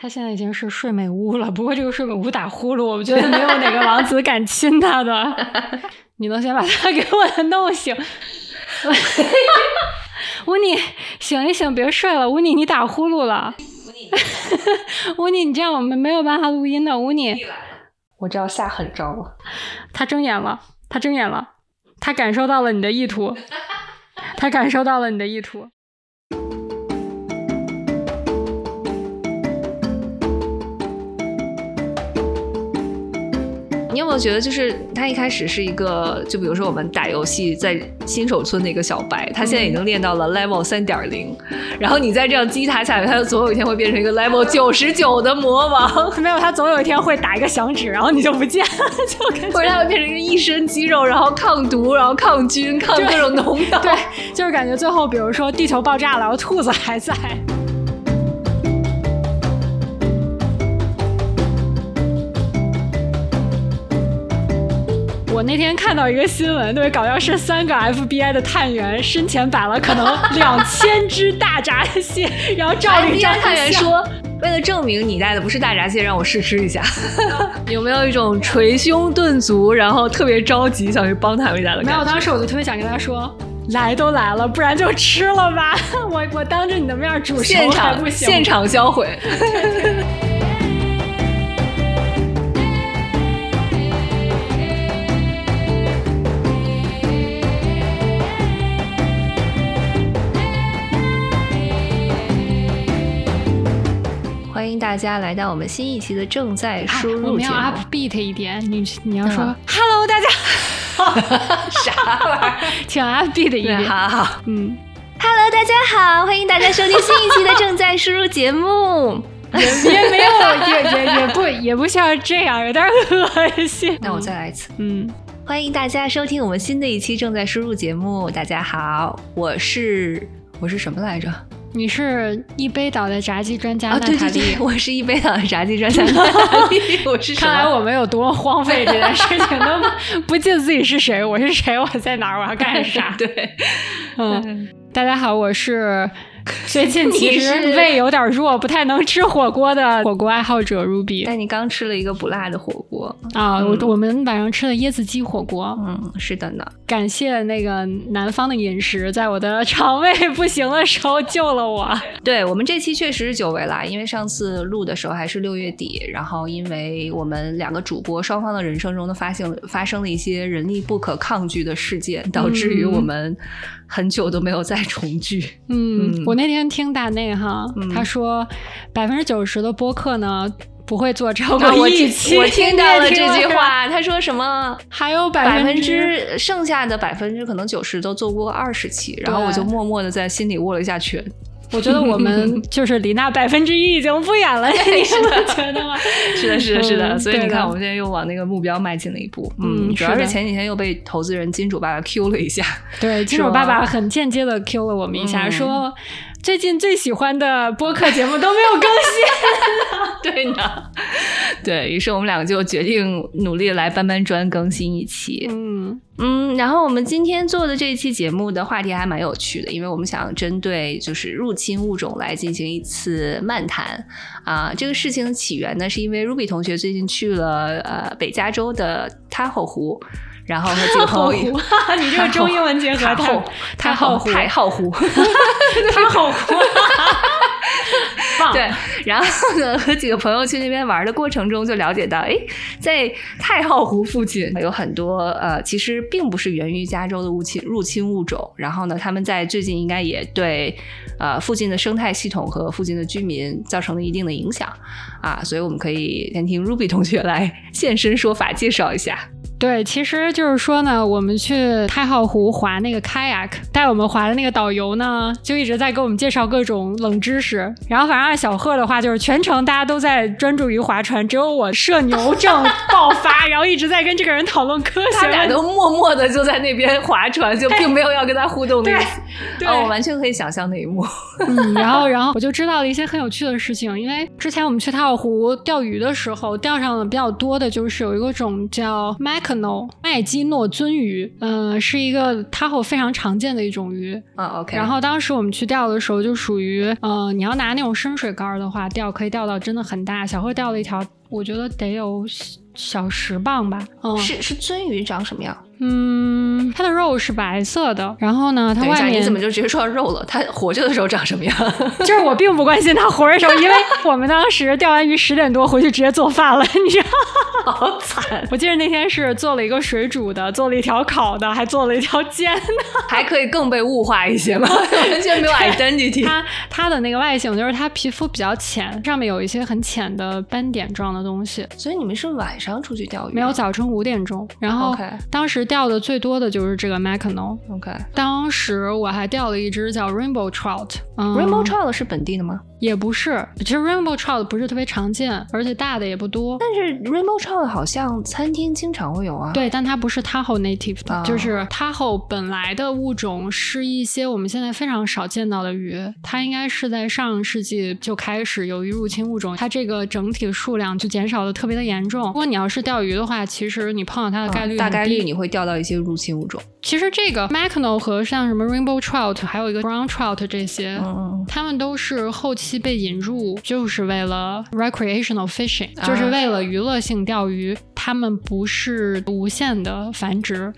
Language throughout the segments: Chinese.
他现在已经是睡美屋了，不过这个睡美屋打呼噜，我觉得没有哪个王子敢亲他的。你能先把他给我弄醒？乌尼，醒一醒，别睡了。乌尼，你打呼噜了。乌尼，你这样我们没有办法录音的。乌尼，我这要下狠招了。他睁眼了，他睁眼了，他感受到了你的意图，他感受到了你的意图。有没有觉得，就是他一开始是一个，就比如说我们打游戏在新手村的一个小白，他现在已经练到了 level 三点零，然后你再这样击他下去，他总有一天会变成一个 level 九十九的魔王。没有，他总有一天会打一个响指，然后你就不见了，就或者他会变成一个一身肌肉，然后抗毒，然后抗菌，抗各种农药。对，就是感觉最后，比如说地球爆炸了，然后兔子还在。我那天看到一个新闻，特别搞笑，是三个 FBI 的探员生前摆了可能两千只大闸蟹，然后照了一张探员说，为了证明你带的不是大闸蟹，让我试吃一下。有没有一种捶胸顿足，然后特别着急想去帮他们家的感觉？没有，当时我就特别想跟他说，来都来了，不然就吃了吧。我我当着你的面煮熟还不行，现场销毁。大家来到我们新一期的正在输入节目。我们要 upbeat 一点，你你要说 Hello，大家 啥玩意儿？请 upbeat 一点。好好，嗯，Hello，大家好，欢迎大家收听新一期的正在输入节目。也也没有，也也也不也不像这样，有点恶心。那我再来一次。嗯，欢迎大家收听我们新的一期正在输入节目。大家好，我是我是什么来着？你是一杯倒的炸鸡专家娜塔莉，我是一杯倒的炸鸡专家 娜塔莉，我是看来我们有多荒废这件事情，都 不记得自己是谁，我是谁，我在哪儿，我要干啥？对，嗯，大家好，我是。最近其实胃有点弱，不太能吃火锅的火锅爱好者 Ruby。但你刚吃了一个不辣的火锅啊！我我们晚上吃的椰子鸡火锅。嗯，是的呢。感谢那个南方的饮食，在我的肠胃不行的时候救了我。对我们这期确实是久违了，因为上次录的时候还是六月底，然后因为我们两个主播双方的人生中都发生发生了一些人力不可抗拒的事件，导致于我们。很久都没有再重聚。嗯，我那天听大内哈，他说百分之九十的播客呢不会做超过一期。我听到了这 句话，他说什么？还有百分之剩下的百分之可能九十都做过二十期，然后我就默默的在心里握了一下拳。我觉得我们 就是离那百分之一已经不远了，你是觉得吗？是的，是的，是的。所以你看，我们现在又往那个目标迈进了一步。嗯，主要是前几天又被投资人金主爸爸 Q 了一下。对，金主爸爸很间接的 Q 了我们一下，说。最近最喜欢的播客节目都没有更新，对呢，对于是，我们两个就决定努力来搬搬砖，更新一期。嗯嗯，然后我们今天做的这一期节目的话题还蛮有趣的，因为我们想针对就是入侵物种来进行一次漫谈啊。这个事情的起源呢，是因为 Ruby 同学最近去了呃北加州的太后湖。然后和几个朋友，你这个中英文结合太太好湖，太好湖，太好湖，对。然后呢，和几个朋友去那边玩的过程中，就了解到，哎，在太浩湖附近有很多呃，其实并不是源于加州的入侵入侵物种。然后呢，他们在最近应该也对呃附近的生态系统和附近的居民造成了一定的影响啊。所以我们可以先听 Ruby 同学来现身说法，介绍一下。对，其实就是说呢，我们去太浩湖划那个 kayak，带我们划的那个导游呢，就一直在给我们介绍各种冷知识。然后反正按小贺的话，就是全程大家都在专注于划船，只有我社牛症爆发，然后一直在跟这个人讨论科学。他俩都默默的就在那边划船，就并没有要跟他互动的意思。哦，我完全可以想象那一幕。嗯，然后然后我就知道了一些很有趣的事情，因为之前我们去太浩湖钓鱼的时候，钓上的比较多的就是有一个种叫 mac。麦基诺鳟鱼，嗯，是一个 Tahoe 非常常见的一种鱼啊。OK，然后当时我们去钓的时候，就属于，呃，你要拿那种深水竿的话，钓可以钓到真的很大。小贺钓了一条，我觉得得有小十磅吧。嗯，是是鳟鱼长什么样？嗯，它的肉是白色的，然后呢，它外面你怎么就直接说到肉了？它活着的时候长什么样？就是我并不关心它活着时候，因为我们当时钓完鱼十点多回去直接做饭了，你知道？好惨！我记得那天是做了一个水煮的，做了一条烤的，还做了一条煎的，还可以更被物化一些吗？完全没有 identity。它它的那个外形就是它皮肤比较浅，上面有一些很浅的斑点状的东西。所以你们是晚上出去钓鱼？没有，早晨五点钟。然后当时。钓的最多的就是这个 Mackinac。OK，当时我还钓了一只叫 Rainbow Trout。嗯 Rainbow Trout 是本地的吗？也不是，其实 Rainbow Trout 不是特别常见，而且大的也不多。但是 Rainbow Trout 好像餐厅经常会有啊。对，但它不是 Tahoe native 的，就是 Tahoe 本来的物种是一些我们现在非常少见到的鱼。它应该是在上个世纪就开始由于入侵物种，它这个整体的数量就减少的特别的严重。如果你要是钓鱼的话，其实你碰到它的概率大概率你会钓到一些入侵物种。其实这个 Mackinac 和像什么 Rainbow Trout，还有一个 Brown Trout 这些，嗯，它们都是后期被引入。就是为了 recreational fishing，就是为了娱乐性钓鱼。它们不是无限的繁殖，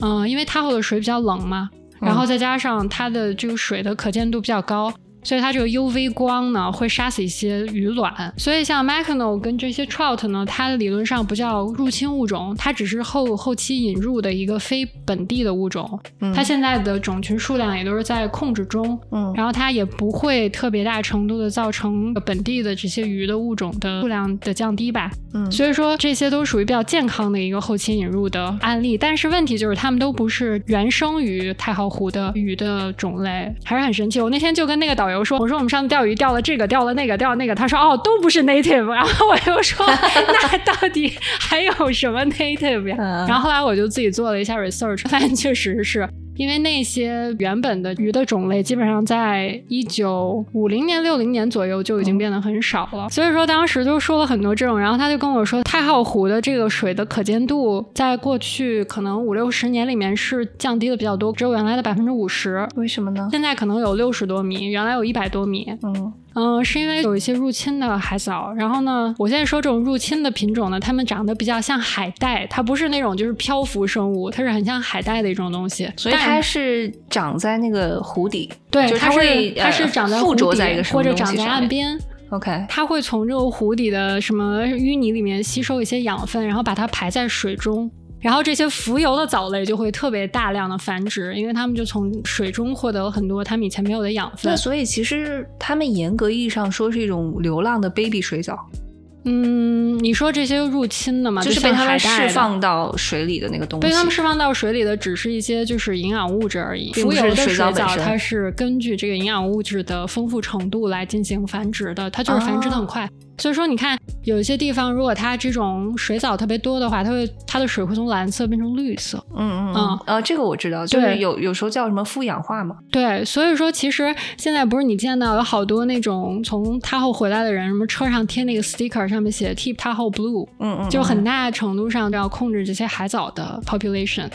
嗯，因为它后的水比较冷嘛，然后再加上它的这个水的可见度比较高。所以它这个 UV 光呢会杀死一些鱼卵，所以像 Mackinac 跟这些 Trout 呢，它理论上不叫入侵物种，它只是后后期引入的一个非本地的物种。它现在的种群数量也都是在控制中，嗯，然后它也不会特别大程度的造成本地的这些鱼的物种的数量的降低吧。嗯，所以说这些都属于比较健康的一个后期引入的案例，但是问题就是它们都不是原生于太浩湖的鱼的种类，还是很神奇。我那天就跟那个导游。我说，我说我们上次钓鱼钓了这个，钓了那个，钓了那个。他说，哦，都不是 native。然后我又说，那到底还有什么 native 呀？然后后来我就自己做了一下 research，发现确实是。因为那些原本的鱼的种类，基本上在一九五零年、六零年左右就已经变得很少了。所以说当时就说了很多这种，然后他就跟我说，太浩湖的这个水的可见度，在过去可能五六十年里面是降低的比较多，只有原来的百分之五十。为什么呢？现在可能有六十多米，原来有一百多米。嗯。嗯，是因为有一些入侵的海藻，然后呢，我现在说这种入侵的品种呢，它们长得比较像海带，它不是那种就是漂浮生物，它是很像海带的一种东西，所以它是长在那个湖底，对，它是它是长在附着在一个或者长在岸边，OK，它会从这个湖底的什么淤泥里面吸收一些养分，然后把它排在水中。然后这些浮游的藻类就会特别大量的繁殖，因为它们就从水中获得了很多它们以前没有的养分。那所以其实它们严格意义上说是一种流浪的 baby 水藻。嗯，你说这些入侵的嘛，就是被它们释放到水里的那个东西。被它们释放到水里的只是一些就是营养物质而已。浮游的水藻它是根据这个营养物质的丰富程度来进行繁殖的，它就是繁殖的很快。所以说，你看有一些地方，如果它这种水藻特别多的话，它会它的水会从蓝色变成绿色。嗯嗯嗯，呃，这个我知道，就是有有时候叫什么富氧化嘛。对，所以说其实现在不是你见到有好多那种从他后回来的人，什么车上贴那个 sticker，上面写 Keep Tahoe Blue，嗯嗯，就很大程度上要控制这些海藻的 population，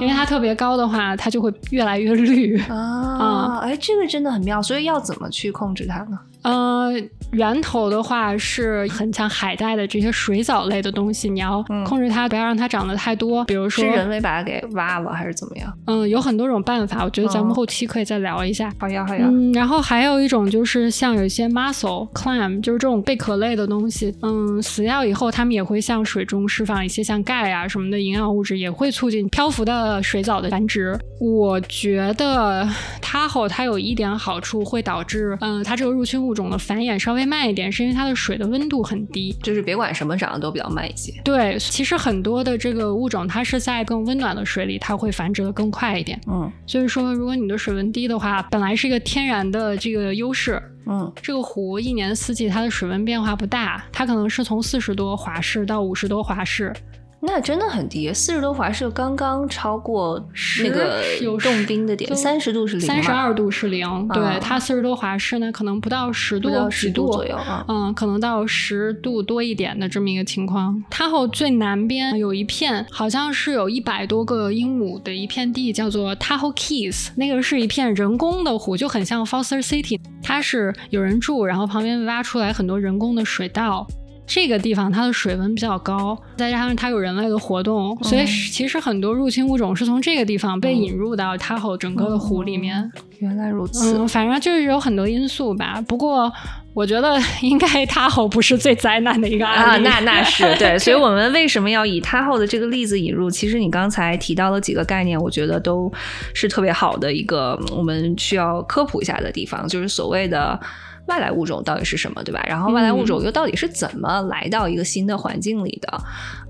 因为它特别高的话，它就会越来越绿。啊，哎，这个真的很妙，所以要怎么去控制它呢？呃，源头的话是很像海带的这些水藻类的东西，你要控制它，不要让它长得太多。比如说，是人为把它给挖了，还是怎么样？嗯，有很多种办法，我觉得咱们后期可以再聊一下。好呀，好呀。嗯，然后还有一种就是像有一些 mussel clam，就是这种贝壳类的东西，嗯，死掉以后，它们也会向水中释放一些像钙啊什么的营养物质，也会促进漂浮的水藻的繁殖。我觉得它后它有一点好处，会导致嗯，它这个入侵物。种的繁衍稍微慢一点，是因为它的水的温度很低，就是别管什么长得都比较慢一些。对，其实很多的这个物种，它是在更温暖的水里，它会繁殖的更快一点。嗯，所以说，如果你的水温低的话，本来是一个天然的这个优势。嗯，这个湖一年四季它的水温变化不大，它可能是从四十多华氏到五十多华氏。那真的很低，四十多华氏刚刚超过那个冻冰的点，三十度是零，三十二度是零。对，它四十多华氏呢，可能不到十度，十度左右，嗯，可能到十度多一点的这么一个情况。它后最南边有一片，好像是有一百多个英亩的一片地，叫做 Tahoe Keys，那个是一片人工的湖，就很像 Foster City，它是有人住，然后旁边挖出来很多人工的水道。这个地方它的水温比较高，再加上它有人类的活动，所以其实很多入侵物种是从这个地方被引入到它后整个的湖里面。原来如此，嗯，反正就是有很多因素吧。不过我觉得应该它后不是最灾难的一个案例啊，那那是对。所以我们为什么要以它后的这个例子引入？其实你刚才提到了几个概念，我觉得都是特别好的一个我们需要科普一下的地方，就是所谓的。外来物种到底是什么，对吧？然后外来物种又到底是怎么来到一个新的环境里的？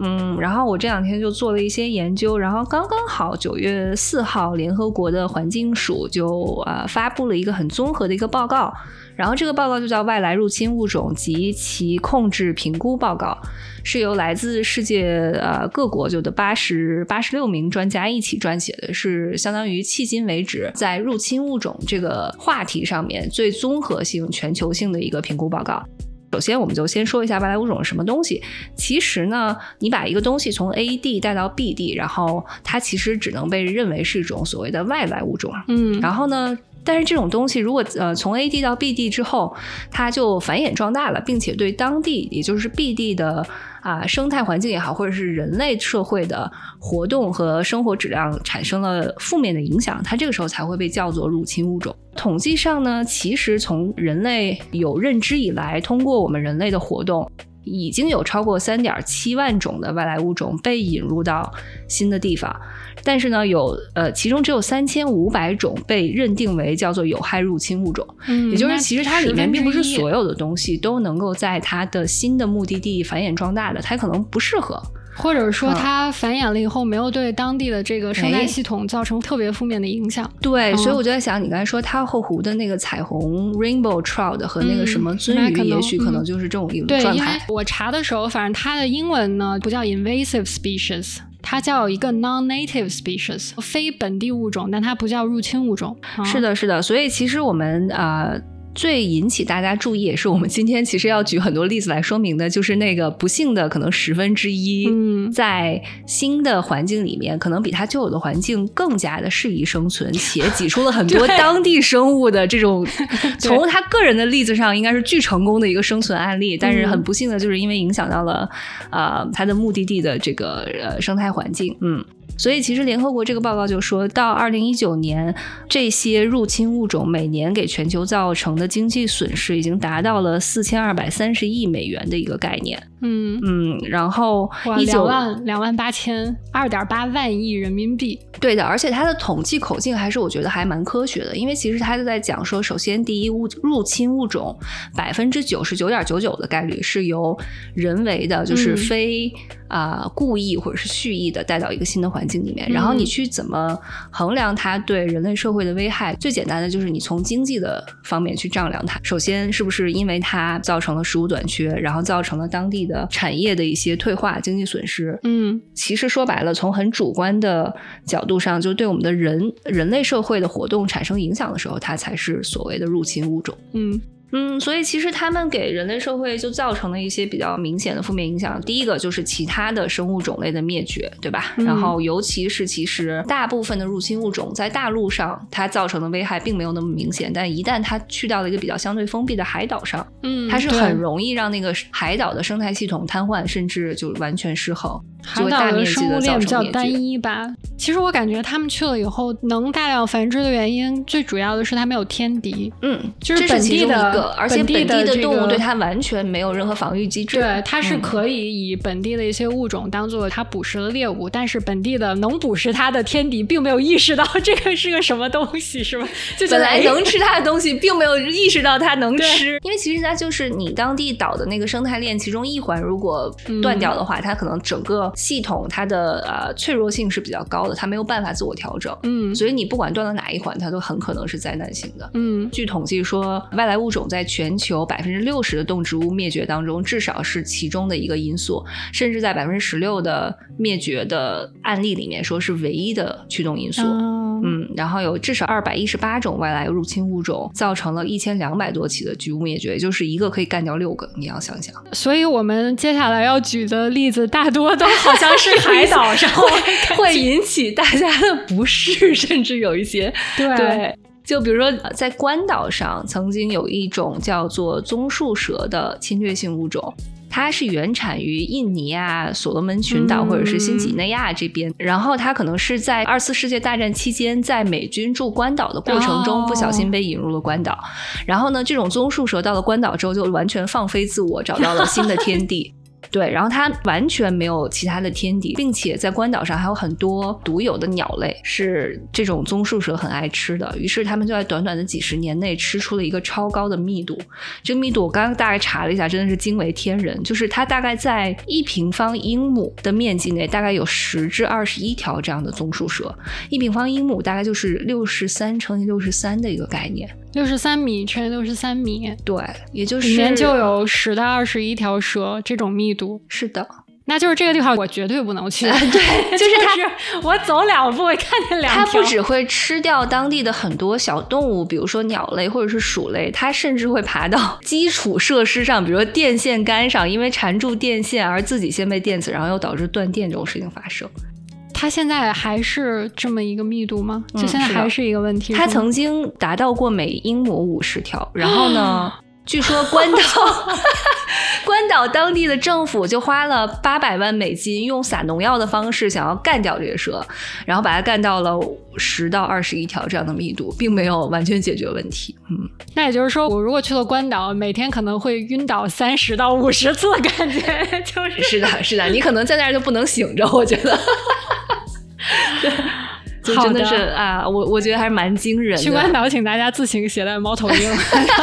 嗯，然后我这两天就做了一些研究，然后刚刚好九月四号，联合国的环境署就呃发布了一个很综合的一个报告。然后这个报告就叫《外来入侵物种及其控制评估报告》，是由来自世界呃各国就的八十八十六名专家一起撰写的，是相当于迄今为止在入侵物种这个话题上面最综合性、全球性的一个评估报告。首先，我们就先说一下外来物种是什么东西。其实呢，你把一个东西从 A 地带到 B 地，然后它其实只能被认为是一种所谓的外来物种。嗯，然后呢？但是这种东西，如果呃从 A 地到 B 地之后，它就繁衍壮大了，并且对当地也就是 B 地的啊生态环境也好，或者是人类社会的活动和生活质量产生了负面的影响，它这个时候才会被叫做入侵物种。统计上呢，其实从人类有认知以来，通过我们人类的活动。已经有超过三点七万种的外来物种被引入到新的地方，但是呢，有呃，其中只有三千五百种被认定为叫做有害入侵物种。嗯，也就是其实它里面并不是所有的东西都能够在它的新的目的地繁衍壮大的，它可能不适合。或者说它繁衍了以后没有对当地的这个生态系统造成特别负面的影响。对，所以我就在想，你刚才说它后湖的那个彩虹 rainbow trout 和那个什么鳟鱼，也许可能就是这种一种状态。我查的时候，反正它的英文呢不叫 invasive species，它叫一个 non-native species，非本地物种，但它不叫入侵物种。是的，是的。所以其实我们呃。最引起大家注意，也是我们今天其实要举很多例子来说明的，就是那个不幸的可能十分之一，在新的环境里面，可能比它旧有的环境更加的适宜生存，且挤出了很多 当地生物的这种，从他个人的例子上应该是巨成功的一个生存案例，但是很不幸的就是因为影响到了呃他的目的地的这个呃生态环境，嗯。所以，其实联合国这个报告就说到，二零一九年，这些入侵物种每年给全球造成的经济损失已经达到了四千二百三十亿美元的一个概念。嗯嗯，然后两万两万八千二点八万亿人民币。对的，而且它的统计口径还是我觉得还蛮科学的，因为其实它就在讲说，首先第一物入侵物种百分之九十九点九九的概率是由人为的，就是非。啊，故意或者是蓄意的带到一个新的环境里面，然后你去怎么衡量它对人类社会的危害？最简单的就是你从经济的方面去丈量它。首先，是不是因为它造成了食物短缺，然后造成了当地的产业的一些退化、经济损失？嗯，其实说白了，从很主观的角度上，就对我们的人人类社会的活动产生影响的时候，它才是所谓的入侵物种。嗯。嗯，所以其实他们给人类社会就造成了一些比较明显的负面影响。第一个就是其他的生物种类的灭绝，对吧？然后尤其是其实大部分的入侵物种在大陆上它造成的危害并没有那么明显，但一旦它去到了一个比较相对封闭的海岛上，嗯，它是很容易让那个海岛的生态系统瘫痪，甚至就完全失衡。海岛的生物链比较单一吧。其实我感觉他们去了以后能大量繁殖的原因，最主要的是它没有天敌。嗯，就是本地的，而且本地的动物对它完全没有任何防御机制。对，它是可以以本地的一些物种当做它捕食的猎物，但是本地的能捕食它的天敌并没有意识到 这个是个什么东西，是吧？就本来能吃它的东西，并没有意识到它能吃，因为其实它就是你当地岛的那个生态链其中一环，如果断掉的话，它可能整个。系统它的呃脆弱性是比较高的，它没有办法自我调整。嗯，所以你不管断了哪一环，它都很可能是灾难性的。嗯，据统计说，外来物种在全球百分之六十的动植物灭绝当中，至少是其中的一个因素，甚至在百分之十六的灭绝的案例里面，说是唯一的驱动因素。嗯，然后有至少二百一十八种外来入侵物种，造成了一千两百多起的局部灭绝，也就是一个可以干掉六个。你要想想，所以我们接下来要举的例子，大多都 好像是海岛 上会引起大家的不适，甚至有一些对。就比如说，在关岛上，曾经有一种叫做棕树蛇的侵略性物种，它是原产于印尼啊、所罗门群岛或者是新几内亚这边。然后它可能是在二次世界大战期间，在美军驻关岛的过程中不小心被引入了关岛。然后呢，这种棕树蛇到了关岛之后，就完全放飞自我，找到了新的天地。对，然后它完全没有其他的天敌，并且在关岛上还有很多独有的鸟类，是这种棕树蛇很爱吃的。于是他们就在短短的几十年内吃出了一个超高的密度。这个密度我刚刚大概查了一下，真的是惊为天人。就是它大概在一平方英亩的面积内，大概有十至二十一条这样的棕树蛇。一平方英亩大概就是六十三乘以六十三的一个概念。六十三米乘以六十三米，对，也就是里面就有十到二十一条蛇，这种密度是的，那就是这个地方我绝对不能去。对，就是它，我走两步会看见两条。它不只会吃掉当地的很多小动物，比如说鸟类或者是鼠类，它甚至会爬到基础设施上，比如说电线杆上，因为缠住电线而自己先被电死，然后又导致断电这种事情发生。它现在还是这么一个密度吗？就现在还是一个问题。它曾经达到过每英亩五十条，然后呢，据说关岛 关岛当地的政府就花了八百万美金，用撒农药的方式想要干掉这些蛇，然后把它干到了十到二十一条这样的密度，并没有完全解决问题。嗯，那也就是说，我如果去了关岛，每天可能会晕倒三十到五十次感觉，就是是的，是的，你可能在那儿就不能醒着，我觉得。真的是啊，我我觉得还是蛮惊人的。去关岛，请大家自行携带猫头鹰。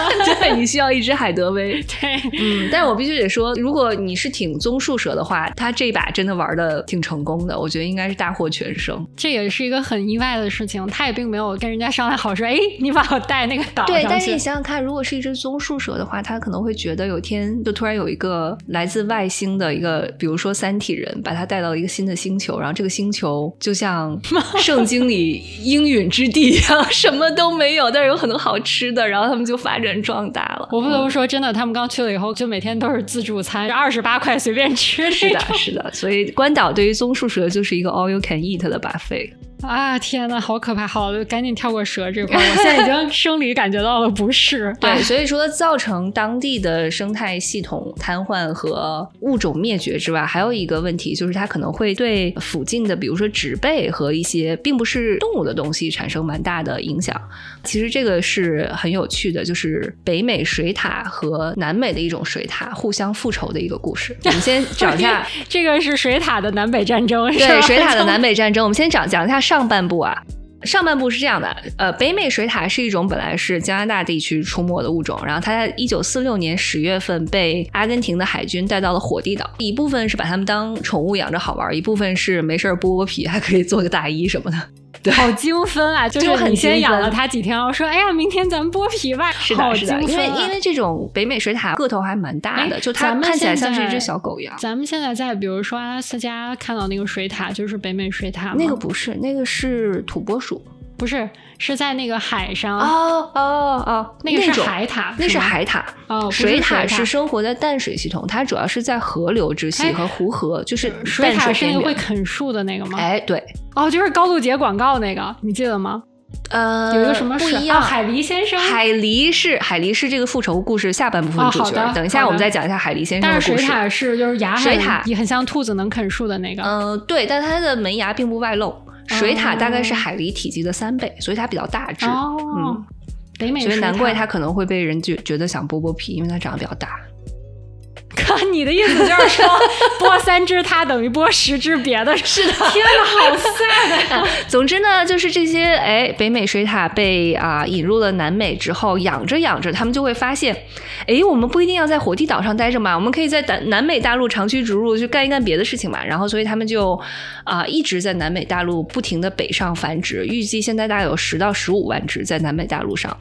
对你需要一只海德威。对，嗯，但是我必须得说，如果你是挺棕树蛇的话，他这把真的玩的挺成功的，我觉得应该是大获全胜。这也是一个很意外的事情，他也并没有跟人家商量好说，哎，你把我带那个岛对，但是你想想看，如果是一只棕树蛇的话，他可能会觉得有天就突然有一个来自外星的一个，比如说三体人，把他带到一个新的星球，然后这个星球就像 圣经里应允之地啊，什么都没有，但是有很多好吃的，然后他们就发展壮大了。我不得不说，真的，他们刚去了以后，就每天都是自助餐，二十八块随便吃。是的，是的，所以关岛对于棕树蛇就是一个 all you can eat 的 buffet。啊天呐，好可怕！好，赶紧跳过蛇这块，我现在已经 生理感觉到了不适。对，所以除了造成当地的生态系统瘫痪和物种灭绝之外，还有一个问题就是它可能会对附近的，比如说植被和一些并不是动物的东西产生蛮大的影响。其实这个是很有趣的，就是北美水獭和南美的一种水獭互相复仇的一个故事。我们先讲一下，这个是水獭的南北战争，对，水獭的南北战争。我们先讲讲一下上上半部啊。上半部是这样的，呃，北美水獭是一种本来是加拿大地区出没的物种，然后它在一九四六年十月份被阿根廷的海军带到了火地岛，一部分是把它们当宠物养着好玩，一部分是没事剥剥皮，还可以做个大衣什么的。好精分啊！就是很先养了它几天，我说哎呀，明天咱们剥皮吧。是的，是的，因为因为这种北美水獭个头还蛮大的，就它看起来像是一只小狗一样。咱们现在在比如说阿拉斯加看到那个水獭，就是北美水獭那个不是，那个是土拨鼠，不是，是在那个海上。哦哦哦，那个是海獭，那是海獭。哦，水獭是生活在淡水系统，它主要是在河流之系和湖河，就是水獭是那个会啃树的那个吗？哎，对。哦，就是高露洁广告那个，你记得吗？呃，有一个什么不一样？海狸先生，海狸是海狸是这个复仇故事下半部分主角。等一下，我们再讲一下海狸先生的故事。但是水獭是就是牙水獭也很像兔子，能啃树的那个。嗯，对，但它的门牙并不外露。水獭大概是海狸体积的三倍，所以它比较大只。嗯，北美所以难怪它可能会被人觉觉得想剥剥皮，因为它长得比较大。哥，你的意思就是说，播三只它等于播十只别的？是的，天哪，好 sad。总之呢，就是这些哎，北美水獭被啊引入了南美之后，养着养着，他们就会发现，哎，我们不一定要在火地岛上待着嘛，我们可以在南南美大陆长驱直入，去干一干别的事情嘛。然后，所以他们就啊一直在南美大陆不停的北上繁殖，预计现在大概有十到十五万只在南美大陆上。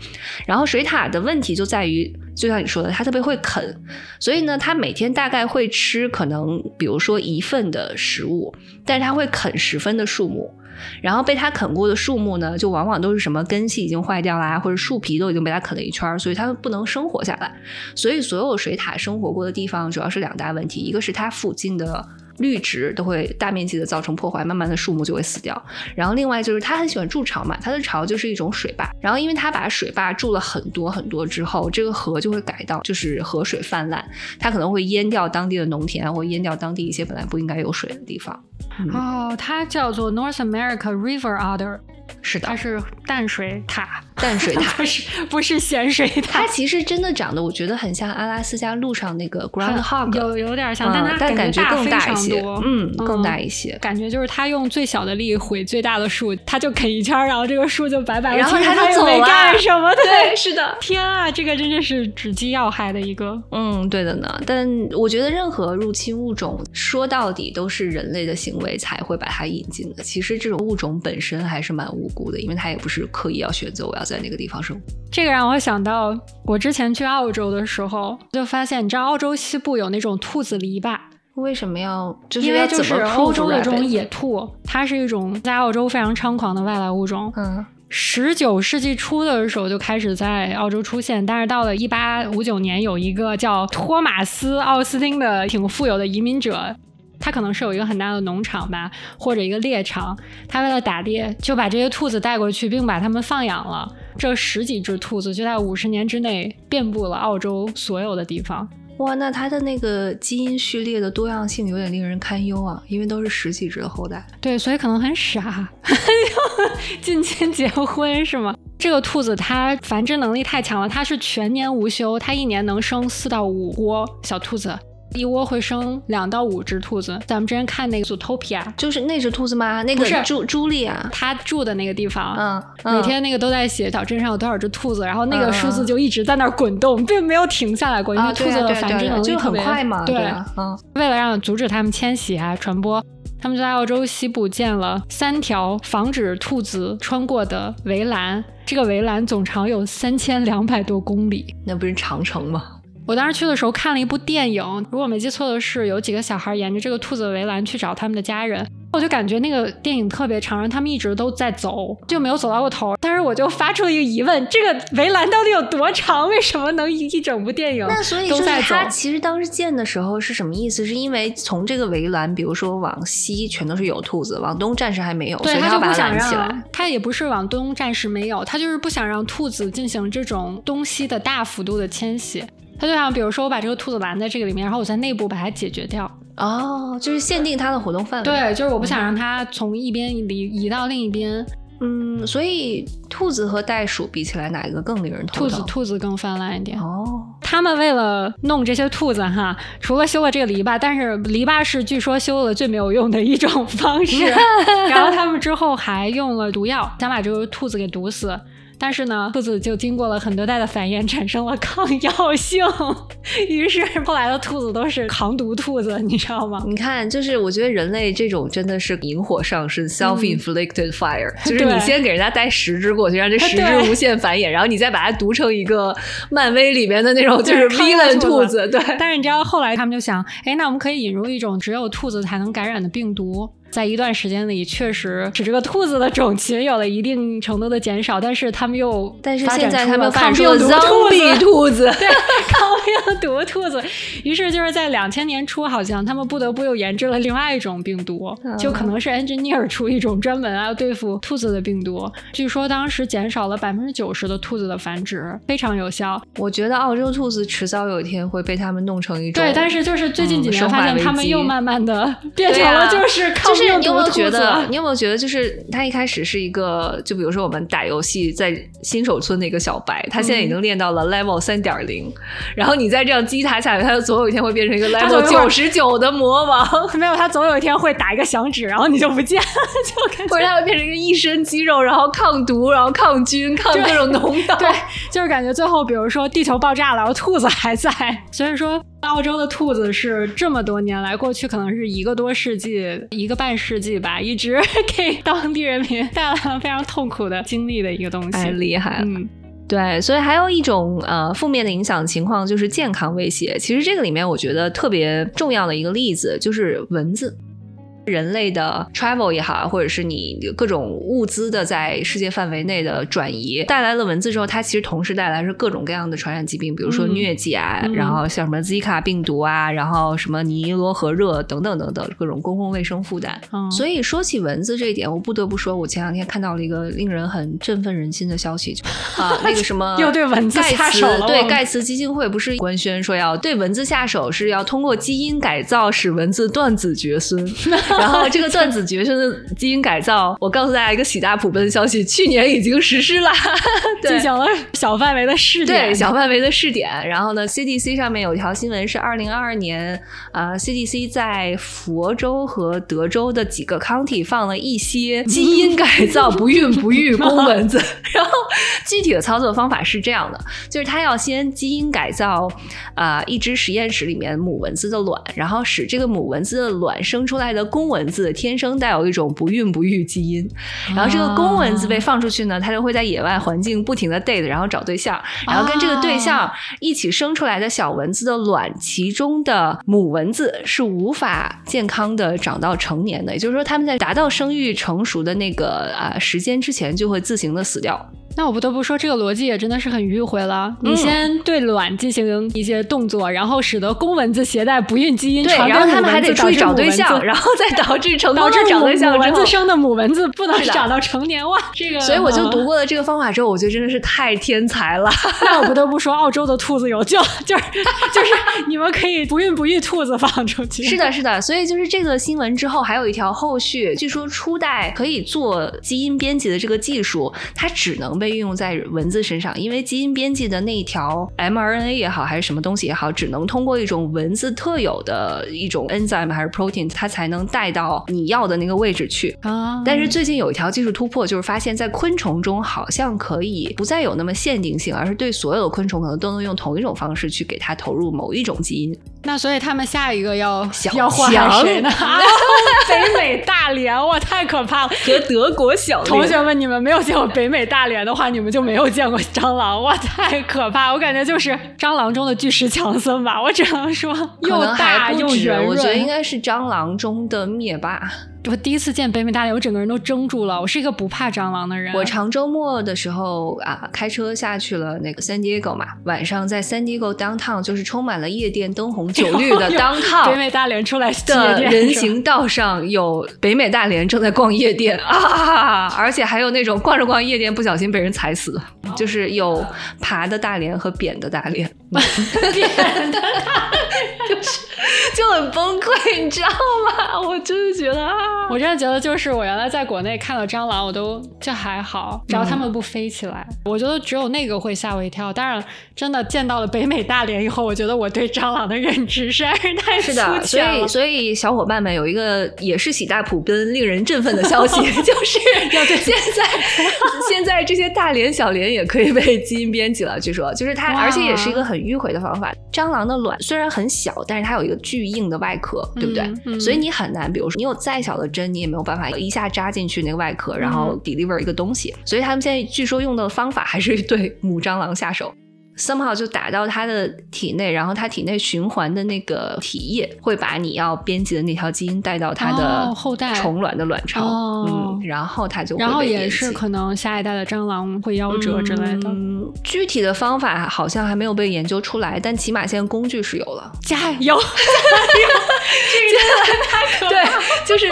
然后水獭的问题就在于。就像你说的，它特别会啃，所以呢，它每天大概会吃可能，比如说一份的食物，但是它会啃十分的树木，然后被它啃过的树木呢，就往往都是什么根系已经坏掉啦，或者树皮都已经被它啃了一圈，所以它不能生活下来。所以所有水獭生活过的地方，主要是两大问题，一个是它附近的。绿植都会大面积的造成破坏，慢慢的树木就会死掉。然后另外就是它很喜欢筑巢嘛，它的巢就是一种水坝。然后因为它把水坝筑了很多很多之后，这个河就会改道，就是河水泛滥，它可能会淹掉当地的农田，或淹掉当地一些本来不应该有水的地方。哦，它叫做 North America River Otter。是的，它是淡水塔，淡水塔 不是不是咸水塔。它其实真的长得，我觉得很像阿拉斯加路上那个 groundhog，有有点像，但它感觉更大一些，嗯，更大一些。感觉就是它用最小的力毁最大的树，它就啃一圈，然后这个树就白白，然后它就走了，干什么？对，是的。天啊，这个真的是直击要害的一个。嗯，对的呢。但我觉得任何入侵物种，说到底都是人类的行为才会把它引进的。其实这种物种本身还是蛮无辜的，因为他也不是。是刻意要选择我要在那个地方生活，这个让我想到我之前去澳洲的时候，就发现你知道澳洲西部有那种兔子篱笆，为什么要？因为就是欧洲的这种野兔，它是一种在澳洲非常猖狂的外来物种。嗯，十九世纪初的时候就开始在澳洲出现，但是到了一八五九年，有一个叫托马斯·奥斯汀的挺富有的移民者。他可能是有一个很大的农场吧，或者一个猎场。他为了打猎，就把这些兔子带过去，并把它们放养了。这十几只兔子就在五十年之内遍布了澳洲所有的地方。哇，那它的那个基因序列的多样性有点令人堪忧啊，因为都是十几只的后代。对，所以可能很傻，近亲结婚是吗？这个兔子它繁殖能力太强了，它是全年无休，它一年能生四到五窝小兔子。一窝会生两到五只兔子。咱们之前看那个《Zootopia》，就是那只兔子吗？那个朱朱莉啊，她住的那个地方，嗯，每天那个都在写小镇上有多少只兔子，然后那个数字就一直在那儿滚动，并没有停下来过，因为兔子的繁殖能力很快嘛。对，嗯，为了让阻止它们迁徙啊传播，他们就在澳洲西部建了三条防止兔子穿过的围栏。这个围栏总长有三千两百多公里，那不是长城吗？我当时去的时候看了一部电影，如果没记错的是，有几个小孩沿着这个兔子围栏去找他们的家人。我就感觉那个电影特别长，然后他们一直都在走，就没有走到过头。但是我就发出了一个疑问：这个围栏到底有多长？为什么能一一整部电影那所以就是他其实当时建的时候是什么意思？是因为从这个围栏，比如说往西全都是有兔子，往东暂时还没有，所以他就不想让。他也不是往东暂时没有，他就是不想让兔子进行这种东西的大幅度的迁徙。他就想，比如说我把这个兔子拦在这个里面，然后我在内部把它解决掉。哦，就是限定它的活动范围。对，就是我不想让它从一边移移到另一边。嗯，所以兔子和袋鼠比起来，哪一个更令人头疼？兔子，兔子更泛滥一点。哦，他们为了弄这些兔子哈，除了修了这个篱笆，但是篱笆是据说修了最没有用的一种方式。然后他们之后还用了毒药，想把这个兔子给毒死。但是呢，兔子就经过了很多代的繁衍，产生了抗药性，于是后来的兔子都是抗毒兔子，你知道吗？你看，就是我觉得人类这种真的是引火上身，self-inflicted fire，就是你先给人家带十只过去，让这十只无限繁衍，然后你再把它毒成一个漫威里面的那种就是 villain 兔子。对。但是你知道后来他们就想，哎，那我们可以引入一种只有兔子才能感染的病毒。在一段时间里，确实使这个兔子的种群有了一定程度的减少，但是他们又但是现在他们抗病毒兔子，对抗病毒兔子。于是就是在两千年初，好像他们不得不又研制了另外一种病毒，就可能是 engineer 出一种专门啊对付兔子的病毒。据说当时减少了百分之九十的兔子的繁殖，非常有效。我觉得澳洲兔子迟早有一天会被他们弄成一种对，但是就是最近几年发现他们又慢慢的变成了就是抗。是你有没有觉得？你有没有觉得，就是他一开始是一个，就比如说我们打游戏在新手村的一个小白，他现在已经练到了 level 三点零，然后你再这样击他下去，他就总有一天会变成一个 level 九十九的魔王。没有，他总有一天会打一个响指，然后你就不见了，就或者他会变成一个一身肌肉，然后抗毒，然后抗菌，抗各种农 药。对，就是感觉最后，比如说地球爆炸了，然后兔子还在，所以说。澳洲的兔子是这么多年来，过去可能是一个多世纪、一个半世纪吧，一直 给当地人民带来了非常痛苦的经历的一个东西。太厉害了，嗯，对，所以还有一种呃负面的影响情况就是健康威胁。其实这个里面我觉得特别重要的一个例子就是蚊子。人类的 travel 也好，或者是你各种物资的在世界范围内的转移，带来了蚊子之后，它其实同时带来是各种各样的传染疾病，比如说疟疾啊，然后像什么 Zika 病毒啊，然后什么尼罗河热等等等等各种公共卫生负担。所以说起蚊子这一点，我不得不说，我前两天看到了一个令人很振奋人心的消息，啊，那个什么 又对蚊子下手了。对盖茨基金会不是官宣说要对蚊子下手，是要通过基因改造使蚊子断子绝孙。然后这个断子绝孙的基因改造，我告诉大家一个喜大普奔的消息，去年已经实施了，进行了小范围的试点。对，小范围的试点。然后呢，CDC 上面有一条新闻是二零二二年，呃，CDC 在佛州和德州的几个 county 放了一些基因改造不孕不育 公蚊子。然后具体的操作方法是这样的，就是他要先基因改造啊一只实验室里面母蚊子的卵，然后使这个母蚊子的卵生出来的公公蚊子。天生带有一种不孕不育基因，然后这个公蚊子被放出去呢，它就会在野外环境不停的 date，然后找对象，然后跟这个对象一起生出来的小蚊子的卵，其中的母蚊子是无法健康的长到成年的，也就是说，他们在达到生育成熟的那个啊时间之前，就会自行的死掉。那我不得不说，这个逻辑也真的是很迂回了。你先对卵进行一些动作，然后使得公蚊子携带不孕基因，对，然后他们还得出去找对象，然后再导致成 导致找对象，蚊子生的母蚊子不能 长到成年哇！这个，所以我就读过了这个方法之后，我觉得真的是太天才了。那我不得不说，澳洲的兔子有救，就是就是你们可以不孕不育兔子放出去。是的，是的。所以就是这个新闻之后，还有一条后续，据说初代可以做基因编辑的这个技术，它只能被。被运用在蚊子身上，因为基因编辑的那一条 mRNA 也好，还是什么东西也好，只能通过一种蚊子特有的一种 enzyme 还是 protein，它才能带到你要的那个位置去啊。但是最近有一条技术突破，就是发现，在昆虫中好像可以不再有那么限定性，而是对所有的昆虫可能都能用同一种方式去给它投入某一种基因。那所以他们下一个要要换谁呢？北美大连，哇，太可怕了！和德国小同学们，你们没有见过北美大连的话，你们就没有见过蟑螂，哇，太可怕！我感觉就是蟑螂中的巨石强森吧，我只能说又大又圆润。我觉得应该是蟑螂中的灭霸。我第一次见北美大连，我整个人都怔住了。我是一个不怕蟑螂的人。我长周末的时候啊，开车下去了那个 San Diego 嘛，晚上在 San Diego downtown 就是充满了夜店灯红酒绿的 downtown。北美大连出来的人行道上有北美大连正在逛夜店啊，而且还有那种逛着逛夜店不小心被人踩死，就是有爬的大连和扁的大 连。扁 的就是。就很崩溃，你知道吗？我真的觉得啊，我真的觉得就是我原来在国内看到蟑螂，我都就还好，只要它们不飞起来，我觉得只有那个会吓我一跳。当然，真的见到了北美大连以后，我觉得我对蟑螂的认知实在是太是的。所以，所以小伙伴们有一个也是喜大普奔、令人振奋的消息，就是要对现在现在这些大连、小连也可以被基因编辑了。据说，就是它，而且也是一个很迂回的方法。蟑螂的卵虽然很小，但是它有一个巨硬的外壳，对不对？所以你很难，比如说你有再小的针，你也没有办法一下扎进去那个外壳，然后 deliver 一个东西。所以他们现在据说用的方法还是对母蟑螂下手。Somehow 就打到它的体内，然后它体内循环的那个体液会把你要编辑的那条基因带到它的后代虫卵的卵巢，嗯，然后它就然后也是可能下一代的蟑螂会夭折之类的。嗯，具体的方法好像还没有被研究出来，但起码现在工具是有了。加油！加油！这个太可对，就是。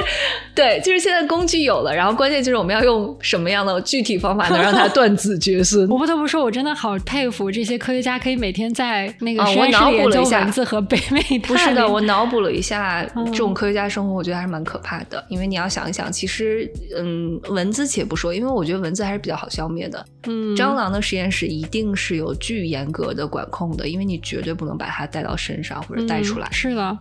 对，就是现在工具有了，然后关键就是我们要用什么样的具体方法能让它断子绝孙。我不得不说，我真的好佩服这些科学家，可以每天在那个实验室研究蚊子和北美大 不是的，我脑补了一下这种科学家生活，我觉得还是蛮可怕的。因为你要想一想，其实嗯，蚊子且不说，因为我觉得蚊子还是比较好消灭的。嗯，蟑螂的实验室一定是有巨严格的管控的，因为你绝对不能把它带到身上或者带出来。是的。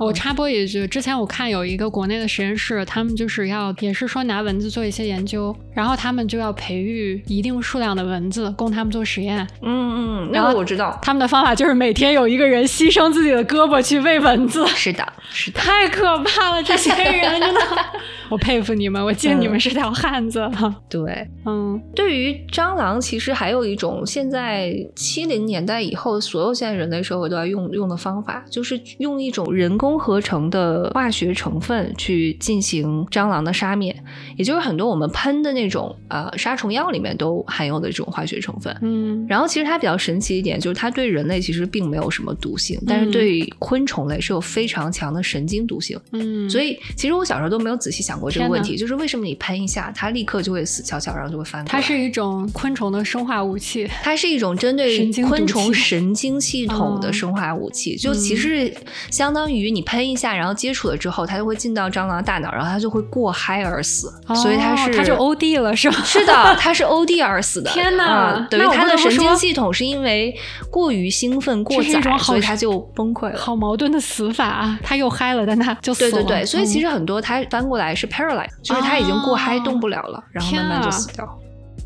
我插播一句，之前我看有一个国内的实验室，他们就是要也是说拿蚊子做一些研究，然后他们就要培育一定数量的蚊子供他们做实验。嗯嗯，然后我知道他们的方法就是每天有一个人牺牲自己的胳膊去喂蚊子。是的，是的，太可怕了，这些人真的，我佩服你们，我敬你们是条汉子。对，嗯，对于蟑螂，其实还有一种现在七零年代以后，所有现在人类社会都要用用的方法，就是用一种人。人工合成的化学成分去进行蟑螂的杀灭，也就是很多我们喷的那种呃杀虫药里面都含有的这种化学成分。嗯，然后其实它比较神奇一点，就是它对人类其实并没有什么毒性，但是对昆虫类是有非常强的神经毒性。嗯，所以其实我小时候都没有仔细想过这个问题，就是为什么你喷一下，它立刻就会死翘翘，然后就会翻。它是一种昆虫的生化武器，它是一种针对昆虫神经系统的生化武器，就其实相当于。于你喷一下，然后接触了之后，它就会进到蟑螂大脑，然后它就会过嗨而死，所以它是它就 O D 了，是吧？是的，它是 O D 而死的。天哪！等于它的神经系统是因为过于兴奋过载，所以它就崩溃了。好矛盾的死法啊！它又嗨了，但它就死了。对对对，所以其实很多它翻过来是 paralyzed，就是它已经过嗨动不了了，然后慢慢就死掉。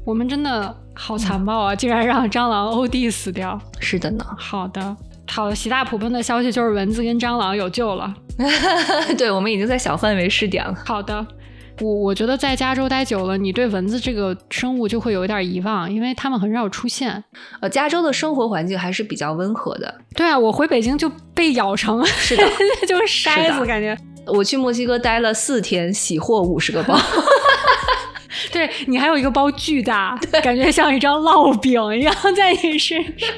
我们真的好残暴啊！竟然让蟑螂 O D 死掉。是的呢。好的。好，喜大普奔的消息就是蚊子跟蟑螂有救了。对，我们已经在小范围试点了。好的，我我觉得在加州待久了，你对蚊子这个生物就会有一点遗忘，因为它们很少出现。呃，加州的生活环境还是比较温和的。对啊，我回北京就被咬成是的，就是筛子感觉。我去墨西哥待了四天，喜获五十个包。对你还有一个包巨大，感觉像一张烙饼一样在你身上。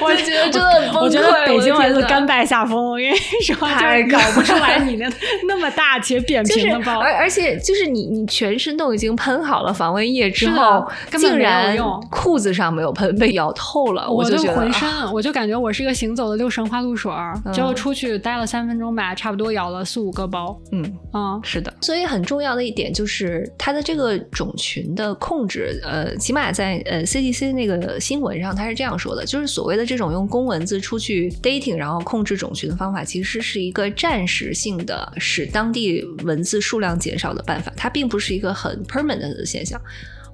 我觉得真的我觉得北京蚊子甘拜下风。我跟你说，就是搞不出来你那那么大且扁平的包。而而且就是你你全身都已经喷好了防蚊液之后，竟然裤子上没有喷，被咬透了。我就浑身，我就感觉我是一个行走的六神花露水儿。结果出去待了三分钟吧，差不多咬了四五个包。嗯嗯，是的。所以很重要的一点就是它的这个。种群的控制，呃，起码在呃 CDC 那个新闻上，他是这样说的，就是所谓的这种用公蚊子出去 dating，然后控制种群的方法，其实是一个暂时性的使当地蚊子数量减少的办法，它并不是一个很 permanent 的现象。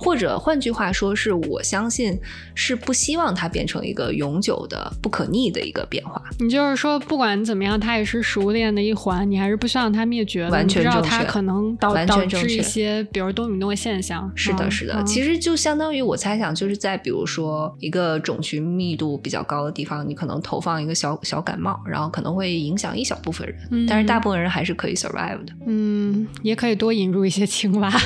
或者换句话说，是我相信是不希望它变成一个永久的、不可逆的一个变化。你就是说，不管怎么样，它也是食物链的一环，你还是不希望它灭绝。完全正确。它可能导导致一些，比如多米诺现象。是的，是的。其实就相当于我猜想，就是在比如说一个种群密度比较高的地方，你可能投放一个小小感冒，然后可能会影响一小部分人，但是大部分人还是可以 survive 的。嗯，也可以多引入一些青蛙。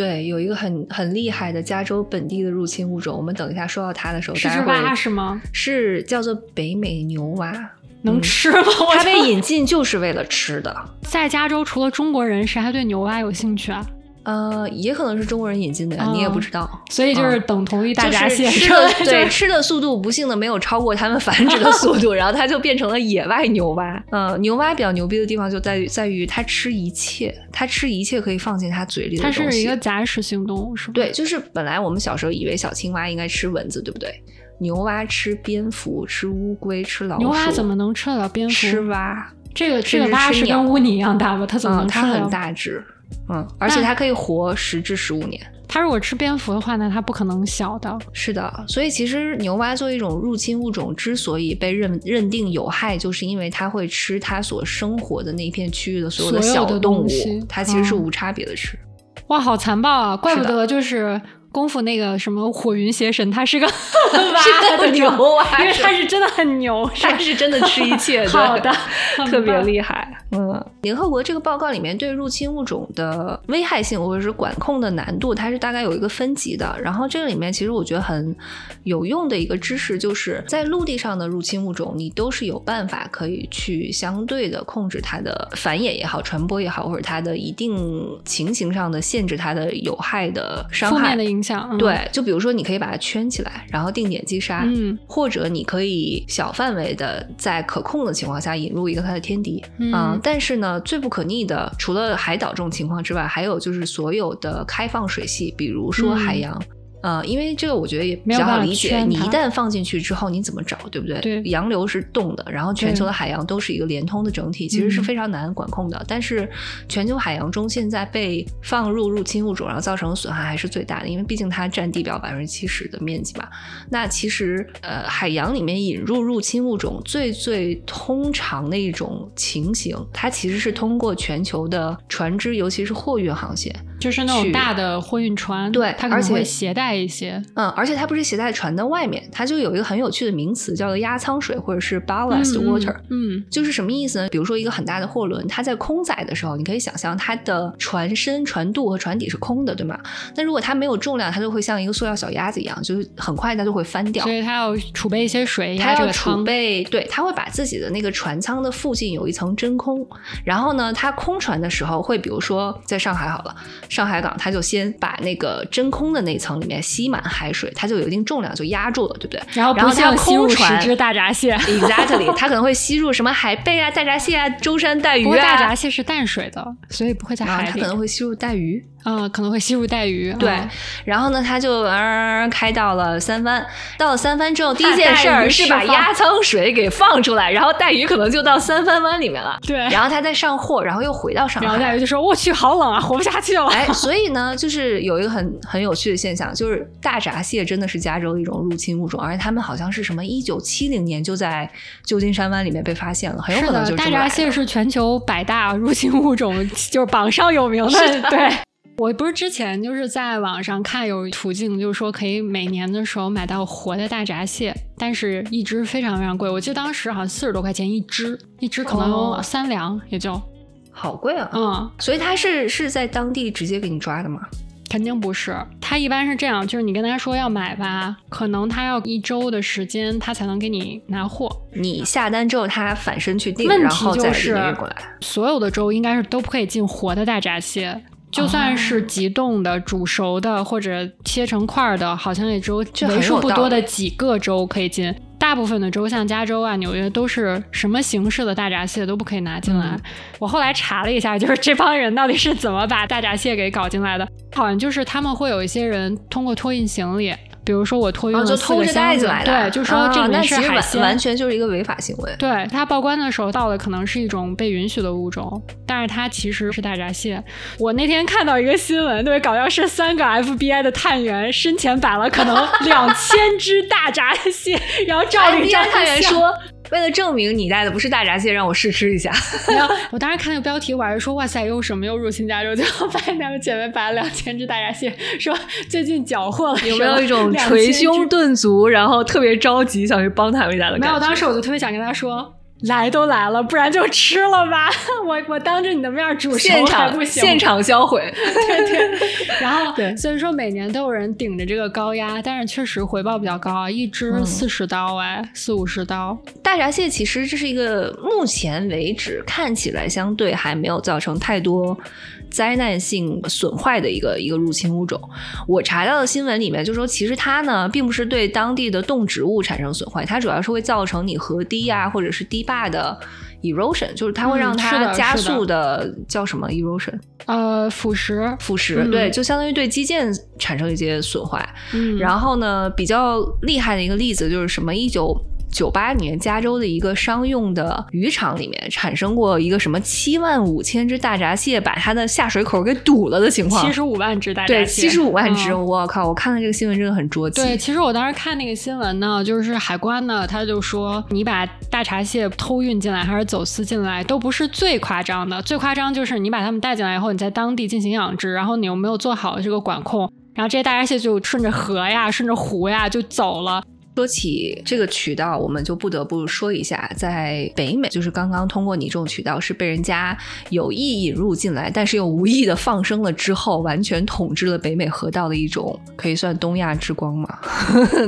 对，有一个很很厉害的加州本地的入侵物种，我们等一下说到它的时候，是只蛙是吗？是叫做北美牛蛙，能吃吗？它被引进就是为了吃的。在加州，除了中国人，谁还对牛蛙有兴趣啊？呃，也可能是中国人引进的呀，你也不知道，所以就是等同于大闸蟹，吃的对 吃的速度不幸的没有超过它们繁殖的速度，然后它就变成了野外牛蛙。嗯，牛蛙比较牛逼的地方就在于在于它吃一切，它吃一切可以放进它嘴里的东西。它是一个杂食性动物，是吧？对，就是本来我们小时候以为小青蛙应该吃蚊子，对不对？牛蛙吃蝙蝠，吃乌龟，吃老鼠。牛蛙怎么能吃得了蝙蝠？吃蛙。这个这个蛙是跟乌尼一样大吗？它怎么能吃它很大只。嗯，而且它可以活十至十五年。它如果吃蝙蝠的话，呢它不可能小的。是的，所以其实牛蛙作为一种入侵物种，之所以被认认定有害，就是因为它会吃它所生活的那一片区域的所有的小动物。它其实是无差别的吃。哇，好残暴啊！怪不得就是功夫那个什么火云邪神，他是个 蛙的牛蛙，因为他是真的很牛，他是真的吃一切，好的，特别厉害。嗯，联合国这个报告里面对入侵物种的危害性或者是管控的难度，它是大概有一个分级的。然后这个里面其实我觉得很有用的一个知识，就是在陆地上的入侵物种，你都是有办法可以去相对的控制它的繁衍也好、传播也好，或者它的一定情形上的限制它的有害的伤害的影响。对，就比如说你可以把它圈起来，然后定点击杀，嗯，或者你可以小范围的在可控的情况下引入一个它的天敌，嗯。但是呢，最不可逆的，除了海岛这种情况之外，还有就是所有的开放水系，比如说海洋。呃，因为这个我觉得也比较好理解。你一旦放进去之后，你怎么找，对不对？对，洋流是动的，然后全球的海洋都是一个连通的整体，其实是非常难管控的。但是全球海洋中现在被放入入侵物种，然后造成的损害还是最大的，因为毕竟它占地表百分之七十的面积吧。那其实呃，海洋里面引入入侵物种最最通常的一种情形，它其实是通过全球的船只，尤其是货运航线。就是那种大的货运船，对，它可能会携带一些，嗯，而且它不是携带船的外面，它就有一个很有趣的名词，叫做压舱水或者是 ballast water，嗯，就是什么意思呢？比如说一个很大的货轮，它在空载的时候，你可以想象它的船身、船肚和船底是空的，对吗？那如果它没有重量，它就会像一个塑料小鸭子一样，就是很快它就会翻掉。所以它要储备一些水，它要储备，对，它会把自己的那个船舱的附近有一层真空，然后呢，它空船的时候会，比如说在上海好了。上海港，它就先把那个真空的那层里面吸满海水，它就有一定重量，就压住了，对不对？然后，然后它空船十只大闸蟹，exactly，它可能会吸入什么海贝啊、大闸蟹啊、舟山带鱼啊。大闸蟹是淡水的，所以不会在海里。它可能会吸入带鱼。嗯，可能会吸入带鱼。对，然后呢，他就嗯开到了三番，到了三番之后，第一件事儿是把压舱水给放出来，然后带鱼可能就到三番湾里面了。对，然后他再上货，然后又回到上海。然后带鱼就说：“我去，好冷啊，活不下去了。”哎，所以呢，就是有一个很很有趣的现象，就是大闸蟹真的是加州的一种入侵物种，而且他们好像是什么一九七零年就在旧金山湾里面被发现了，很有可能就是大闸蟹是全球百大入侵物种，就是榜上有名的。对。我不是之前就是在网上看有途径，就是说可以每年的时候买到活的大闸蟹，但是一只非常非常贵。我记得当时好像四十多块钱一只，一只可能三两也就，好贵啊。嗯，所以他是是在当地直接给你抓的吗？肯定不是，他一般是这样，就是你跟他说要买吧，可能他要一周的时间，他才能给你拿货。你下单之后，他反身去订，问题就是过来。所有的州应该是都不可以进活的大闸蟹。就算是急冻的、煮熟的或者切成块儿的，好像也只有为数不多的几个州可以进。大部分的州，像加州啊、纽约，都是什么形式的大闸蟹都不可以拿进来。我后来查了一下，就是这帮人到底是怎么把大闸蟹给搞进来的？好像就是他们会有一些人通过托运行李。比如说我托运了四个箱子，对，就说这里面是海鲜，完全就是一个违法行为。对他报关的时候到的可能是一种被允许的物种，但是它其实是大闸蟹。我那天看到一个新闻，特别搞笑，是三个 FBI 的探员身前摆了可能两千只大闸蟹，然后照着照探员说。为了证明你带的不是大闸蟹，让我试吃一下。我当时看那个标题，我还是说哇塞，又什么又入侵加州？最后发现他们姐妹摆了两千只大闸蟹，说最近缴获了。有没有一种捶胸顿足，然后特别着急想去帮他们一下的感觉？没有，当时我就特别想跟他说。来都来了，不然就吃了吧。我我当着你的面煮熟还不行，现场销毁。对 对。然后对，所以说每年都有人顶着这个高压，但是确实回报比较高啊，一只四十刀哎，四五十刀。大闸蟹其实这是一个目前为止看起来相对还没有造成太多。灾难性损坏的一个一个入侵物种，我查到的新闻里面就说，其实它呢并不是对当地的动植物产生损坏，它主要是会造成你河堤啊或者是堤坝的 erosion，就是它会让它加速的叫什么 erosion？呃，腐蚀，腐蚀，对，就相当于对基建产生一些损坏。嗯，然后呢，比较厉害的一个例子就是什么一九。九八年，加州的一个商用的渔场里面产生过一个什么七万五千只大闸蟹把它的下水口给堵了的情况。七十五万只大闸蟹，对，七十五万只，我靠！我看了这个新闻真的很捉急。对，其实我当时看那个新闻呢，就是海关呢，他就说你把大闸蟹偷运进来还是走私进来都不是最夸张的，最夸张就是你把它们带进来以后，你在当地进行养殖，然后你又没有做好这个管控，然后这些大闸蟹就顺着河呀、顺着湖呀就走了。说起这个渠道，我们就不得不说一下，在北美，就是刚刚通过你这种渠道是被人家有意引入进来，但是又无意的放生了之后，完全统治了北美河道的一种，可以算东亚之光嘛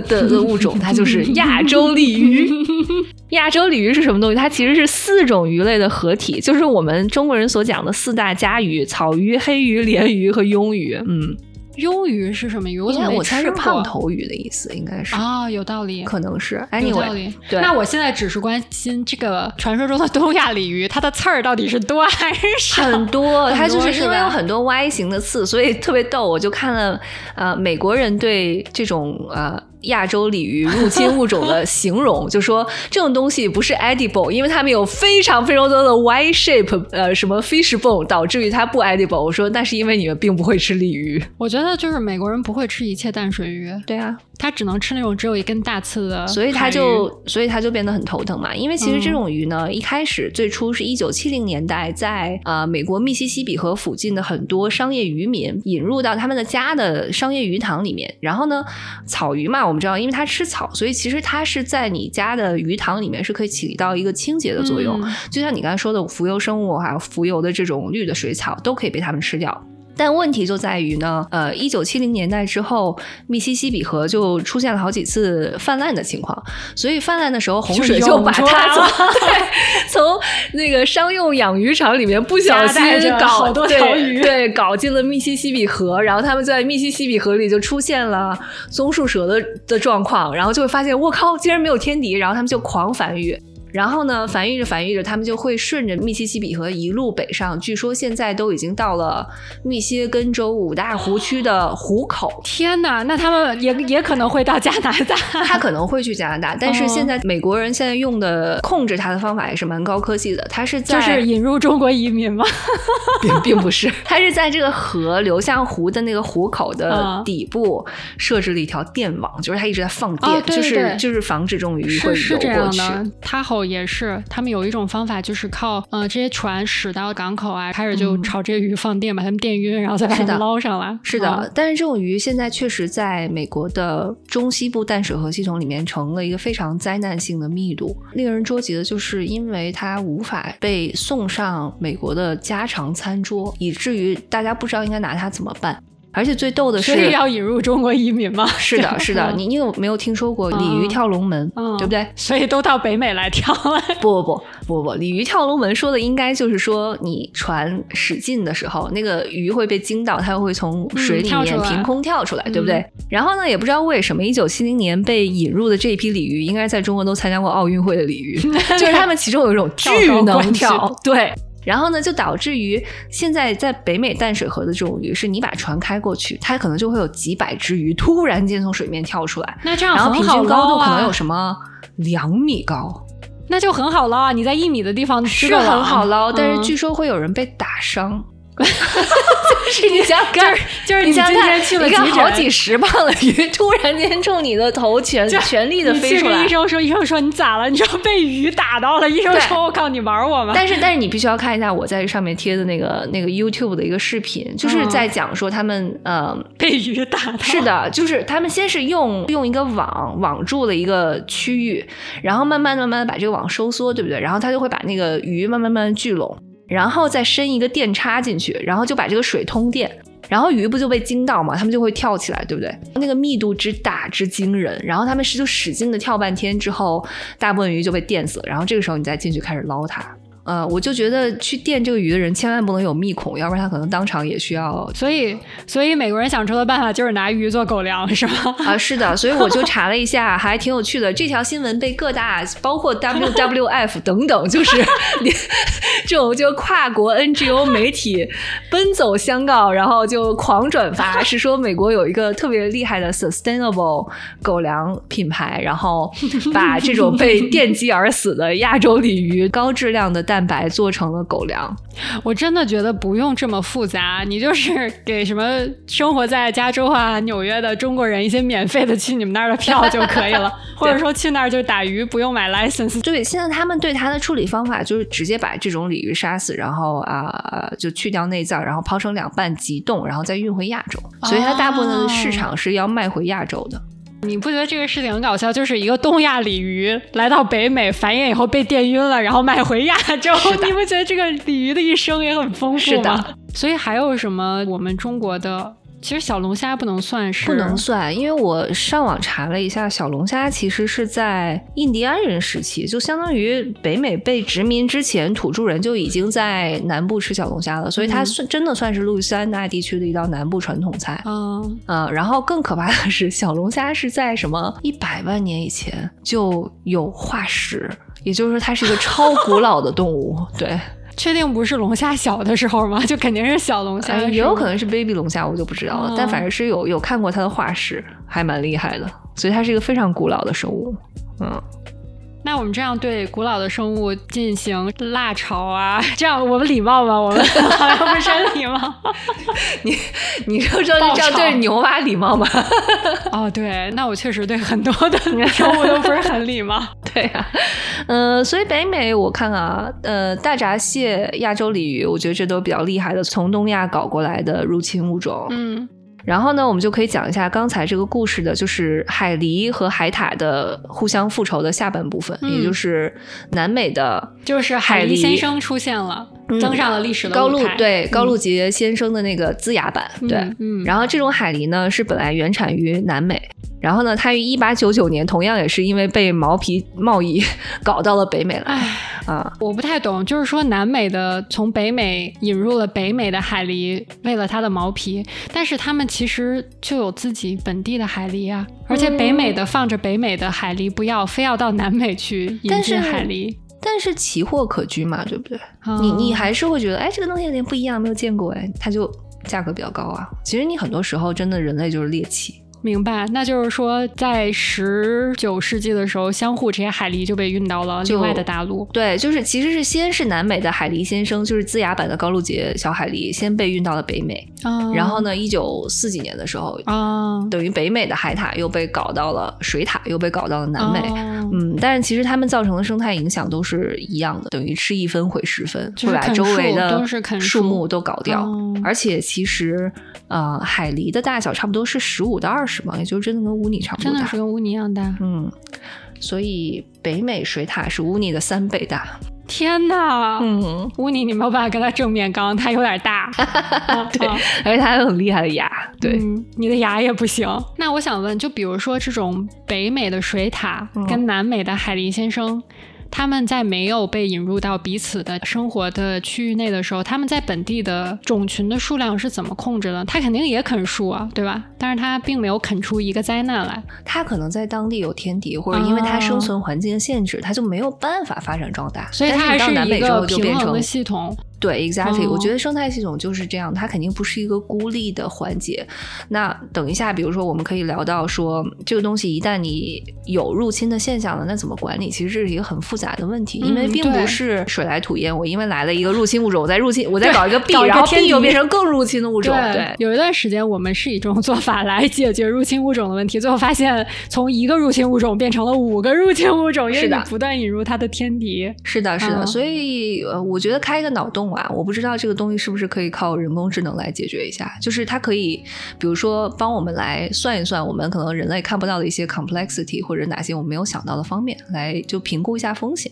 的的物种，它就是亚洲鲤鱼。亚洲鲤鱼是什么东西？它其实是四种鱼类的合体，就是我们中国人所讲的四大家鱼：草鱼、黑鱼、鲢鱼和鳙鱼。嗯。鳙鱼是什么鱼？我我猜是胖头鱼的意思，应该是啊，有道理，可能是。有道理。对，那我现在只是关心这个传说中的东亚鲤鱼，它的刺儿到底是多还是少？很多，它就是因为有很多 Y 型的刺，所以特别逗。我就看了呃，美国人对这种呃。亚洲鲤鱼入侵物种的形容，就说这种东西不是 edible，因为它们有非常非常多的 Y shape，呃，什么 fish bone，导致于它不 edible。我说那是因为你们并不会吃鲤鱼。我觉得就是美国人不会吃一切淡水鱼。对啊。他只能吃那种只有一根大刺的，所以他就所以他就变得很头疼嘛。因为其实这种鱼呢，一开始最初是一九七零年代在呃美国密西西比河附近的很多商业渔民引入到他们的家的商业鱼塘里面。然后呢，草鱼嘛，我们知道，因为它吃草，所以其实它是在你家的鱼塘里面是可以起到一个清洁的作用。就像你刚才说的，浮游生物还有浮游的这种绿的水草都可以被它们吃掉。但问题就在于呢，呃，一九七零年代之后，密西西比河就出现了好几次泛滥的情况，所以泛滥的时候，洪水就把它从 从那个商用养鱼场里面不小心搞好多条鱼，对，搞进了密西西比河，然后他们在密西西比河里就出现了棕树蛇的的状况，然后就会发现，我靠，竟然没有天敌，然后他们就狂繁育。然后呢，繁育着繁育着，他们就会顺着密西西比河一路北上。据说现在都已经到了密歇根州五大湖区的湖口。天哪，那他们也也可能会到加拿大。他可能会去加拿大，但是现在美国人现在用的控制它的方法也是蛮高科技的。他是在就是引入中国移民吗？并并不是，他是在这个河流向湖的那个湖口的底部设置了一条电网，就是他一直在放电，就是就是防止这种鱼会游过去。他好。也是，他们有一种方法，就是靠呃这些船驶到港口啊，开始就朝这些鱼放电，把它们电晕，然后再把它们捞上来。是的，但是这种鱼现在确实在美国的中西部淡水河系统里面成了一个非常灾难性的密度。令人捉急的就是，因为它无法被送上美国的家常餐桌，以至于大家不知道应该拿它怎么办。而且最逗的是，所以要引入中国移民吗？是的，是的。你你有没有听说过鲤鱼跳龙门？对不对？所以都到北美来跳了。不不不不不，鲤鱼跳龙门说的应该就是说，你船驶近的时候，那个鱼会被惊到，它会从水里面凭空跳出来，对不对？然后呢，也不知道为什么，一九七零年被引入的这一批鲤鱼，应该在中国都参加过奥运会的鲤鱼，就是他们其中有一种巨能跳，对。然后呢，就导致于现在在北美淡水河的这种鱼，是你把船开过去，它可能就会有几百只鱼突然间从水面跳出来，那这样然后平均高度可能有什么两米高，那就很好捞啊！你在一米的地方是很好捞，但是据说会有人被打伤。就是你想干，就是你今天去了几好几十磅的鱼，突然间冲你的头全全力的飞出来。医生说，医生说你咋了？你知道被鱼打到了。医生说，我靠，你玩我吗？但是但是你必须要看一下我在上面贴的那个那个 YouTube 的一个视频，就是在讲说他们呃 被鱼打到。是的，就是他们先是用用一个网网住了一个区域，然后慢慢慢慢的把这个网收缩，对不对？然后他就会把那个鱼慢慢慢慢聚拢。然后再伸一个电插进去，然后就把这个水通电，然后鱼不就被惊到嘛，它们就会跳起来，对不对？那个密度之大之惊人，然后它们是就使劲的跳半天之后，大部分鱼就被电死了，然后这个时候你再进去开始捞它。呃，我就觉得去电这个鱼的人千万不能有密孔，要不然他可能当场也需要。所以，所以美国人想出的办法就是拿鱼做狗粮，是吗？啊，是的。所以我就查了一下，还挺有趣的。这条新闻被各大，包括 WWF 等等，就是这种就跨国 NGO 媒体奔走相告，然后就狂转发，是说美国有一个特别厉害的 sustainable 狗粮品牌，然后把这种被电击而死的亚洲鲤鱼高质量的。蛋白做成了狗粮，我真的觉得不用这么复杂，你就是给什么生活在加州啊、纽约的中国人一些免费的去你们那儿的票就可以了，或者说去那儿就打鱼不用买 license。对，现在他们对它的处理方法就是直接把这种鲤鱼杀死，然后啊就去掉内脏，然后抛成两半急冻，然后再运回亚洲，所以它大部分的市场是要卖回亚洲的。你不觉得这个事情很搞笑？就是一个东亚鲤鱼来到北美繁衍以后被电晕了，然后买回亚洲。你不觉得这个鲤鱼的一生也很丰富吗？所以还有什么我们中国的？其实小龙虾不能算是，不能算，因为我上网查了一下，小龙虾其实是在印第安人时期，就相当于北美被殖民之前，土著人就已经在南部吃小龙虾了，所以它算真的算是路易斯安那地区的一道南部传统菜。嗯，呃，然后更可怕的是，小龙虾是在什么一百万年以前就有化石，也就是说它是一个超古老的动物。对。确定不是龙虾小的时候吗？就肯定是小龙虾，也有可能是 baby 龙虾，我就不知道了。但反正是有有看过它的化石，还蛮厉害的。所以它是一个非常古老的生物。嗯。那我们这样对古老的生物进行辣炒啊，这样我们礼貌吗？我们好像不是很礼貌。你你说说这样对牛蛙礼貌吗？哦，对，那我确实对很多的生物都不是很礼貌。对呀，嗯，所以北美我看啊，呃，大闸蟹、亚洲鲤鱼，我觉得这都比较厉害的，从东亚搞过来的入侵物种。嗯。然后呢，我们就可以讲一下刚才这个故事的，就是海狸和海獭的互相复仇的下半部分，也就是南美的，就是海狸先生出现了，登上了历史的高露对高露洁先生的那个龇牙版，对，嗯，然后这种海狸呢是本来原产于南美。然后呢，他于一八九九年同样也是因为被毛皮贸易 搞到了北美来。啊，我不太懂，就是说南美的从北美引入了北美的海狸，为了它的毛皮，但是他们其实就有自己本地的海狸啊，而且北美的放着北美的海狸不要，非要到南美去引进海狸。但是奇货可居嘛，对不对？你你还是会觉得，哎，这个东西有点不一样，没有见过，哎，它就价格比较高啊。其实你很多时候真的人类就是猎奇。明白，那就是说，在十九世纪的时候，相互这些海狸就被运到了另外的大陆。对，就是其实是先是南美的海狸先生，就是龇牙版的高露洁小海狸，先被运到了北美。然后呢，一九四几年的时候，啊，等于北美的海獭又被搞到了水獭，又被搞到了南美。嗯，但是其实它们造成的生态影响都是一样的，等于吃一分毁十分，会把周围的树木都搞掉。而且其实，呃，海狸的大小差不多是十五到二十嘛，也就真的跟乌尼差不多大，真的是跟乌尼一样大。嗯，所以北美水獭是乌尼的三倍大。天呐，嗯，乌尼你没有办法跟他正面刚，他有点大，对，而且他有很厉害的牙，对，你的牙也不行。那我想问，就比如说这种北美的水獭跟南美的海狸先生。他们在没有被引入到彼此的生活的区域内的时候，他们在本地的种群的数量是怎么控制的？他肯定也啃树啊，对吧？但是他并没有啃出一个灾难来。他可能在当地有天敌，或者因为他生存环境的限制，他就没有办法发展壮大。所以它还是一个平衡的系统。对，exactly，我觉得生态系统就是这样，它肯定不是一个孤立的环节。那等一下，比如说我们可以聊到说，这个东西一旦你有入侵的现象了，那怎么管理？其实这是一个很复杂的问题，因为并不是水来土掩。我因为来了一个入侵物种，我再入侵，我再搞一个 B，，然后 B 又变成更入侵的物种。对，有一段时间我们是以这种做法来解决入侵物种的问题，最后发现从一个入侵物种变成了五个入侵物种，因为不断引入它的天敌。是的，是的，所以呃，我觉得开一个脑洞。我不知道这个东西是不是可以靠人工智能来解决一下，就是它可以，比如说帮我们来算一算，我们可能人类看不到的一些 complexity 或者哪些我们没有想到的方面，来就评估一下风险。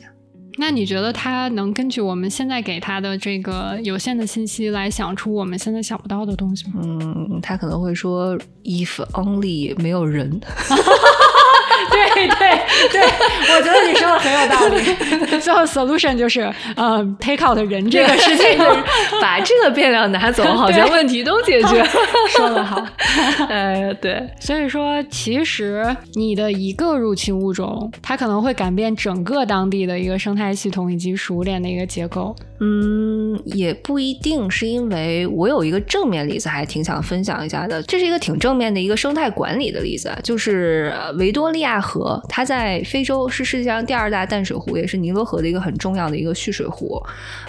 那你觉得它能根据我们现在给它的这个有限的信息来想出我们现在想不到的东西吗？嗯，它可能会说 if only 没有人。对对对，我觉得你说的很有道理。最后 solution 就是，呃，take out 人这个事情，把这个变量拿走，好像问题都解决。说的好，呃，对。所以说，其实你的一个入侵物种，它可能会改变整个当地的一个生态系统以及食物链的一个结构。嗯，也不一定，是因为我有一个正面例子，还挺想分享一下的。这是一个挺正面的一个生态管理的例子，就是维多利亚河，它在非洲是世界上第二大淡水湖，也是尼罗河的一个很重要的一个蓄水湖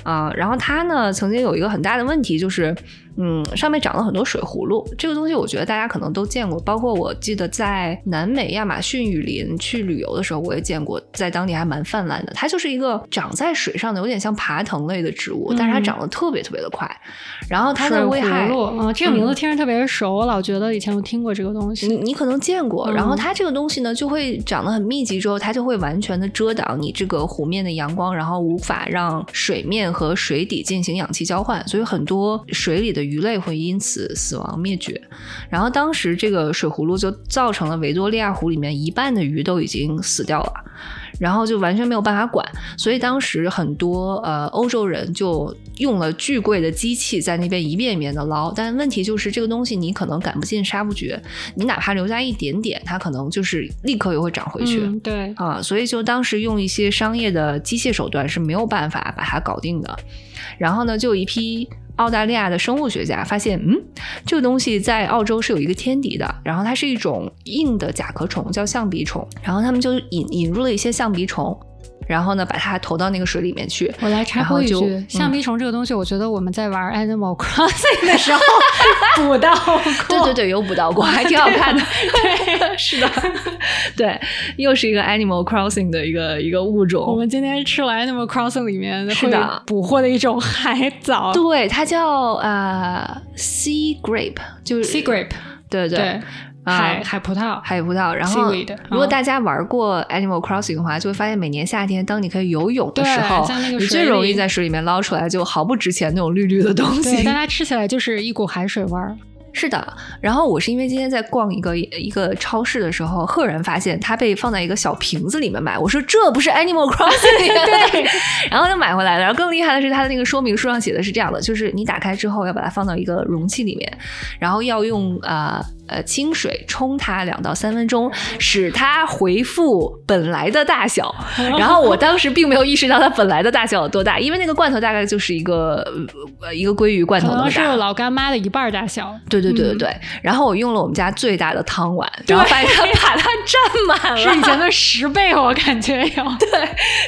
啊。然后它呢，曾经有一个很大的问题，就是嗯，上面长了很多水葫芦。这个东西我觉得大家可能都见过，包括我记得在南美亚马逊雨林去旅游的时候，我也见过，在当地还蛮泛滥的。它就是一个长在水上的，有点像爬藤类的植物，但是它长得特别特别的快。然后它的危害，啊，这个名字听着特别熟，我老觉得以前我听过这个东西。你你可能见过。然后它这个东西呢，就会长得很密集，之后它就会完全的遮挡你这个湖面的阳光，然后无法让水面和水底进行氧气交换，所以很多水里的鱼类会因此死亡灭绝。然后当时这个水葫芦就造成了维多利亚湖里面一半的鱼都已经死掉了。然后就完全没有办法管，所以当时很多呃欧洲人就用了巨贵的机器在那边一遍一遍的捞，但问题就是这个东西你可能赶不尽杀不绝，你哪怕留下一点点，它可能就是立刻又会长回去。对啊，所以就当时用一些商业的机械手段是没有办法把它搞定的。然后呢，就有一批。澳大利亚的生物学家发现，嗯，这个东西在澳洲是有一个天敌的，然后它是一种硬的甲壳虫，叫象鼻虫，然后他们就引引入了一些象鼻虫。然后呢，把它投到那个水里面去。我来插播一句，橡皮虫这个东西，我觉得我们在玩 Animal Crossing 的时候 捕到过。对对对，有捕到过，还挺好看的。对，是的，对，又是一个 Animal Crossing 的一个一个物种。我们今天吃了 Animal Crossing 里面是的捕获的一种海藻，对，它叫呃 Sea Grape，就是 Sea Grape，对对。海海葡萄，海葡萄。然后，如果大家玩过 Animal Crossing 的话，就会发现每年夏天，当你可以游泳的时候，你最容易在水里面捞出来就毫不值钱那种绿绿的东西。但它吃起来就是一股海水味儿。是的，然后我是因为今天在逛一个一个超市的时候，赫然发现它被放在一个小瓶子里面卖。我说这不是 Animal Crossing 对，然后就买回来了。然后更厉害的是，它的那个说明书上写的是这样的：就是你打开之后要把它放到一个容器里面，然后要用呃呃清水冲它两到三分钟，使它回复本来的大小。然后我当时并没有意识到它本来的大小有多大，因为那个罐头大概就是一个呃一个鲑鱼罐头那么大，是老干妈的一半大小。对。对对对对，然后我用了我们家最大的汤碗，然后把它把它占满了，是以前的十倍，我感觉有。对，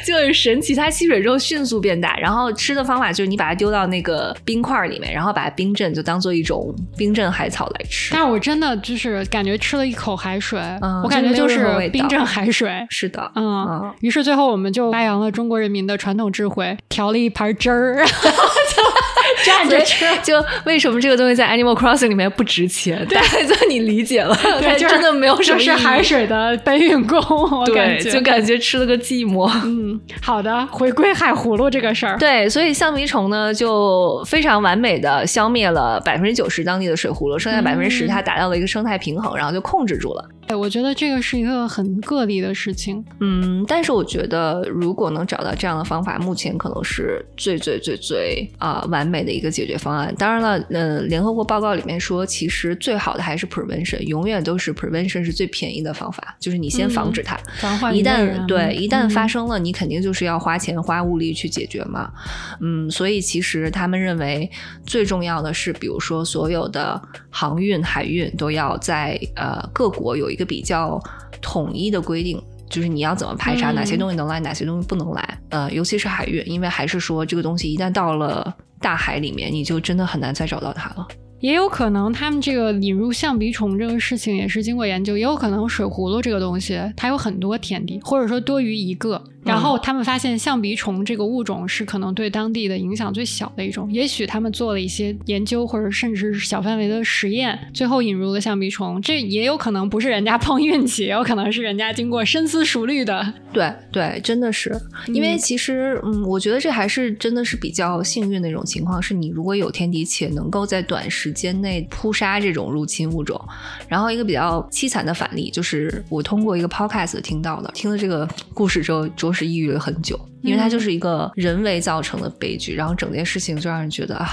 就很神奇，它吸水之后迅速变大。然后吃的方法就是你把它丢到那个冰块里面，然后把它冰镇，就当做一种冰镇海草来吃。但是我真的就是感觉吃了一口海水，我感觉就是冰镇海水。是的，嗯。于是最后我们就发扬了中国人民的传统智慧，调了一盘汁儿，然 后就蘸着吃。就为什么这个东西在 Animal Crossing 里面？不值钱，大概就你理解了，对，真的没有什么。是海水的搬运工，我感觉就感觉吃了个寂寞。嗯，好的，回归海葫芦这个事儿。对，所以橡皮虫呢，就非常完美的消灭了百分之九十当地的水葫芦，剩下百分之十，它达到了一个生态平衡，然后就控制住了。哎，我觉得这个是一个很个例的事情。嗯，但是我觉得如果能找到这样的方法，目前可能是最最最最啊完美的一个解决方案。当然了，呃，联合国报告里面说，其实最好的还是 prevention，永远都是 prevention 是最便宜的方法，就是你先防止它。防患一旦对一旦发生了，你肯定就是要花钱花物力去解决嘛。嗯，所以其实他们认为最重要的是，比如说所有的航运、海运都要在呃各国有。一个比较统一的规定，就是你要怎么排查哪些东西能来，哪些东西不能来。呃，尤其是海运，因为还是说这个东西一旦到了大海里面，你就真的很难再找到它了。也有可能他们这个引入象鼻虫这个事情也是经过研究，也有可能水葫芦这个东西它有很多天敌，或者说多于一个。然后他们发现象鼻虫这个物种是可能对当地的影响最小的一种，也许他们做了一些研究，或者甚至是小范围的实验，最后引入了象鼻虫。这也有可能不是人家碰运气，也有可能是人家经过深思熟虑的。对对，真的是，因为其实嗯，我觉得这还是真的是比较幸运的一种情况，是你如果有天敌且能够在短时间内扑杀这种入侵物种。然后一个比较凄惨的反例，就是我通过一个 podcast 听到的，听了这个故事之后，着实抑郁了很久，因为它就是一个人为造成的悲剧，然后整件事情就让人觉得啊。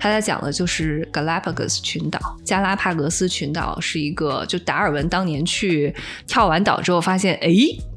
他在讲的就是 Galapagos 群岛，加拉帕戈斯群岛是一个，就达尔文当年去跳完岛之后发现，哎，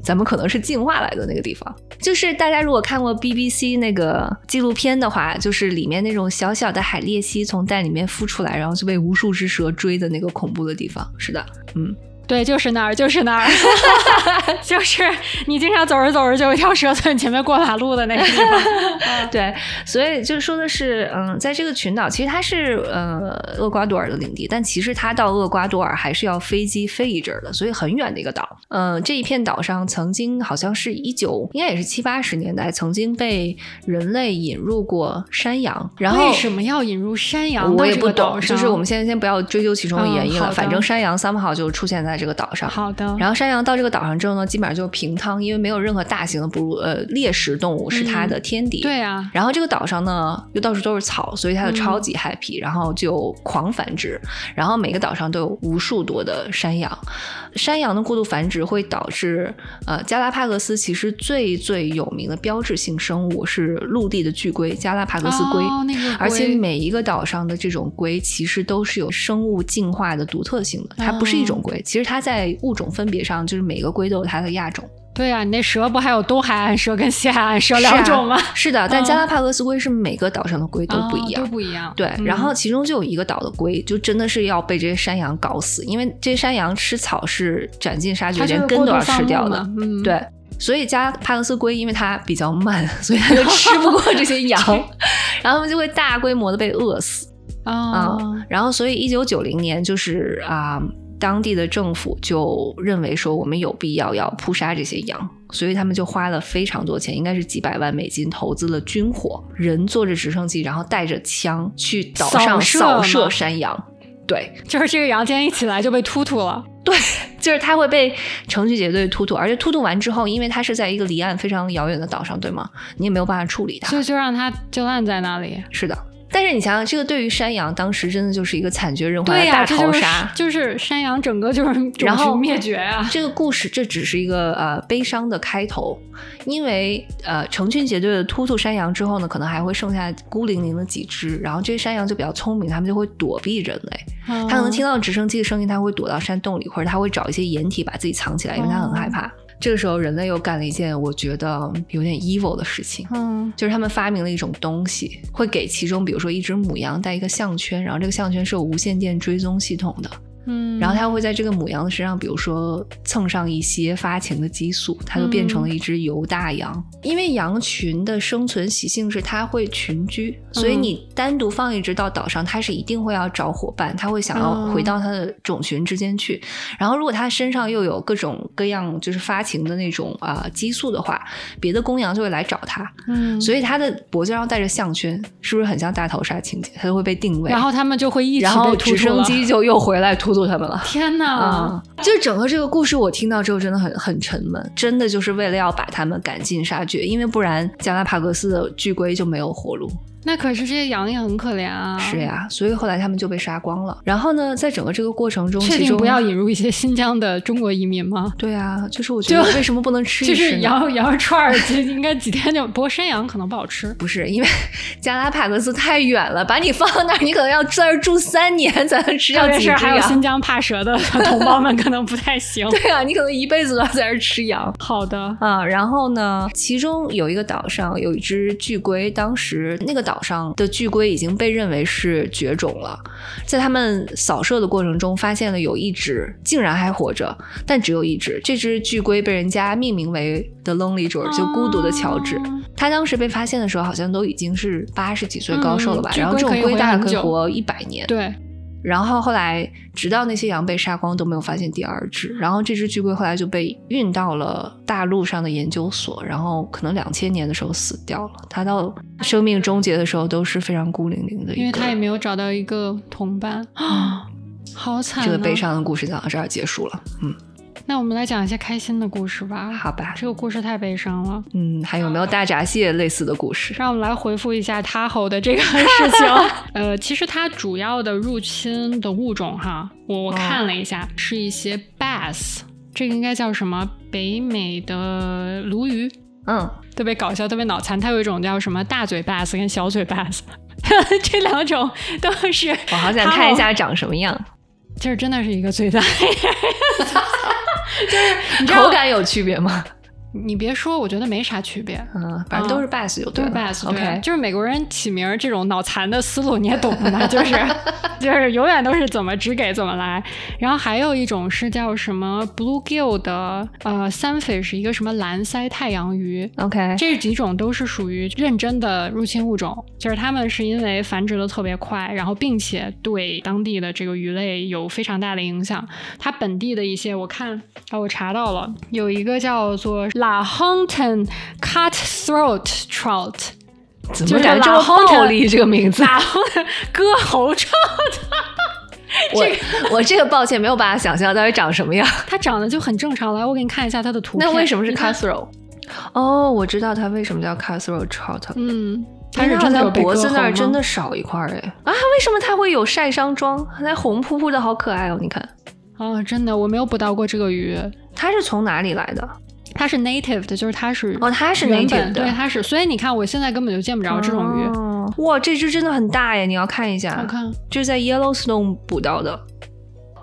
咱们可能是进化来的那个地方。就是大家如果看过 BBC 那个纪录片的话，就是里面那种小小的海鬣蜥从蛋里面孵出来，然后就被无数只蛇追的那个恐怖的地方。是的，嗯。对，就是那儿，就是那儿 就是你经常走着走着就有一条蛇从你前面过马路的那个地方。对，所以就说的是，嗯，在这个群岛，其实它是呃厄瓜多尔的领地，但其实它到厄瓜多尔还是要飞机飞一阵的，所以很远的一个岛。嗯，这一片岛上曾经好像是一九，应该也是七八十年代，曾经被人类引入过山羊。然后为什么要引入山羊？我也不懂，就是我们现在先不要追究其中的原因了。反正山羊 somehow 就出现在这个岛上。好的。然后山羊到这个岛上之后呢，基本上就是平汤，因为没有任何大型的哺乳呃猎食动物是它的天敌。对啊。然后这个岛上呢又到处都是草，所以它就超级 happy，然后就狂繁殖。然后每个岛上都有无数多的山羊。山羊的过度繁殖会导致呃加拉帕戈斯其实最最有名的标志性生物是陆地的巨龟加拉帕戈斯龟。哦，那个。而且每一个岛上的这种龟其实都是有生物进化的独特性的，它不是一种龟，其实它在物种分别上就是每个龟都有它的亚种。对啊，你那蛇不还有东海岸蛇跟西海岸蛇两种吗？是的，但加拉帕戈斯龟是每个岛上的龟都不一样，都不一样。对，然后其中就有一个岛的龟，就真的是要被这些山羊搞死，因为这些山羊吃草是斩尽杀绝，连根都要吃掉的。嗯，对，所以加拉帕戈斯龟因为它比较慢，所以它就吃不 过这些羊，然后它们就会大规模的被饿死啊。然后，所以一九九零年就是啊。当地的政府就认为说，我们有必要要扑杀这些羊，所以他们就花了非常多钱，应该是几百万美金，投资了军火，人坐着直升机，然后带着枪去岛上扫射山羊。对，就是这个羊今天一起来就被突突了。对，就是它会被成群结队突突，而且突突完之后，因为它是在一个离岸非常遥远的岛上，对吗？你也没有办法处理它，所以就让它就烂在那里。是的。但是你想想，这个对于山羊当时真的就是一个惨绝人寰的大逃杀，就是山羊整个就是然后灭绝啊！这个故事这只是一个呃悲伤的开头，因为呃成群结队的突突山羊之后呢，可能还会剩下孤零零的几只，然后这些山羊就比较聪明，他们就会躲避人类，它可能听到直升机的声音，它会躲到山洞里，或者它会找一些掩体把自己藏起来，因为它很害怕。这个时候，人类又干了一件我觉得有点 evil 的事情，嗯，就是他们发明了一种东西，会给其中，比如说一只母羊戴一个项圈，然后这个项圈是有无线电追踪系统的。嗯，然后它会在这个母羊的身上，比如说蹭上一些发情的激素，它就变成了一只游大羊。因为羊群的生存习性是它会群居，所以你单独放一只到岛上，它是一定会要找伙伴，它会想要回到它的种群之间去。然后如果它身上又有各种各样就是发情的那种啊激素的话，别的公羊就会来找它。嗯，所以它的脖子上带着项圈，是不是很像大逃杀情节？它就会被定位，然后他们就会一起被直升机就又回来突。突突他们了！天哪，就是整个这个故事，我听到之后真的很很沉闷，真的就是为了要把他们赶尽杀绝，因为不然加拉帕戈斯的巨龟就没有活路。那可是这些羊也很可怜啊！是呀，所以后来他们就被杀光了。然后呢，在整个这个过程中，确定不要引入一些新疆的中国移民吗？对啊，就是我觉得为什么不能吃？就是羊羊肉串儿，应该几天就。不过山羊可能不好吃。不是，因为加拉帕戈斯太远了，把你放到那儿，你可能要在这儿住三年才能吃到几只羊。还有新疆怕蛇的同胞们可能不太行。对啊，你可能一辈子都要在这儿吃羊。好的啊，然后呢，其中有一个岛上有一只巨龟，当时那个岛上的巨。龟已经被认为是绝种了，在他们扫射的过程中，发现了有一只竟然还活着，但只有一只。这只巨龟被人家命名为 The Lonely George，就孤独的乔治。他当时被发现的时候，好像都已经是八十几岁高寿了吧？然后这种龟大概可以活一百年。对。然后后来，直到那些羊被杀光，都没有发现第二只。然后这只巨龟后来就被运到了大陆上的研究所，然后可能两千年的时候死掉了。它到生命终结的时候都是非常孤零零的，因为它也没有找到一个同伴啊，好惨！这个悲伤的故事讲到这儿结束了，嗯。那我们来讲一些开心的故事吧。好吧，这个故事太悲伤了。嗯，还有没有大闸蟹类似的故事？让我们来回复一下他吼的这个事情。呃，其实它主要的入侵的物种哈，我我看了一下，是一些 bass，这个应该叫什么？北美的鲈鱼。嗯，特别搞笑，特别脑残。它有一种叫什么大嘴 bass 跟小嘴 bass，这两种都是。我好想看一下长什么样。就是真的是一个最大。就是口感有区别吗？你别说，我觉得没啥区别。嗯，反正都是 bass 有都是 bass。OK，就是美国人起名这种脑残的思路你也懂的，就是 就是永远都是怎么只给怎么来。然后还有一种是叫什么 bluegill 的呃 sunfish，一个什么蓝鳃太阳鱼。OK，这几种都是属于认真的入侵物种，就是它们是因为繁殖的特别快，然后并且对当地的这个鱼类有非常大的影响。它本地的一些我看啊，我查到了有一个叫做。La Hontan Cutthroat Trout，怎么感觉这么暴力？这个名字，割喉 trout。我我这个抱歉没有办法想象到底长什么样。它长得就很正常，来我给你看一下它的图片。那为什么是 cutthroat？哦，我知道它为什么叫 cutthroat trout。嗯，它是它的脖子那儿真的少一块哎啊！为什么它会有晒伤妆？它红扑扑的好可爱哦！你看，啊，真的，我没有捕到过这个鱼。它是从哪里来的？它是 native 的，就是它是哦，它是 native 的，对，它是，所以你看，我现在根本就见不着这种鱼。哇，这只真的很大耶！你要看一下，我看，这是在 Yellowstone 捕到的，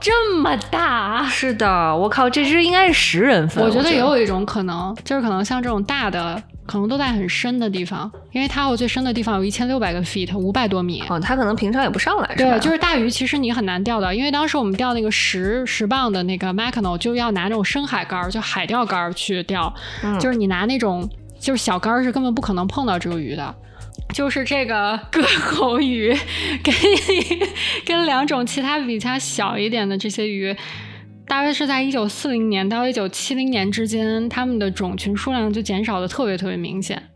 这么大。是的，我靠，这只应该是十人份。我觉得也有一种可能，就是可能像这种大的。可能都在很深的地方，因为它有最深的地方有一千六百个 feet，五百多米。哦，它可能平常也不上来，是吧？对，就是大鱼，其实你很难钓到，因为当时我们钓那个十十磅的那个 Mackinaw，就要拿那种深海竿，就海钓竿去钓，就是你拿那种就是小竿是根本不可能碰到这个鱼的。就是这个割喉鱼，跟跟两种其他比它小一点的这些鱼。大约是在一九四零年到一九七零年之间，它们的种群数量就减少的特别特别明显。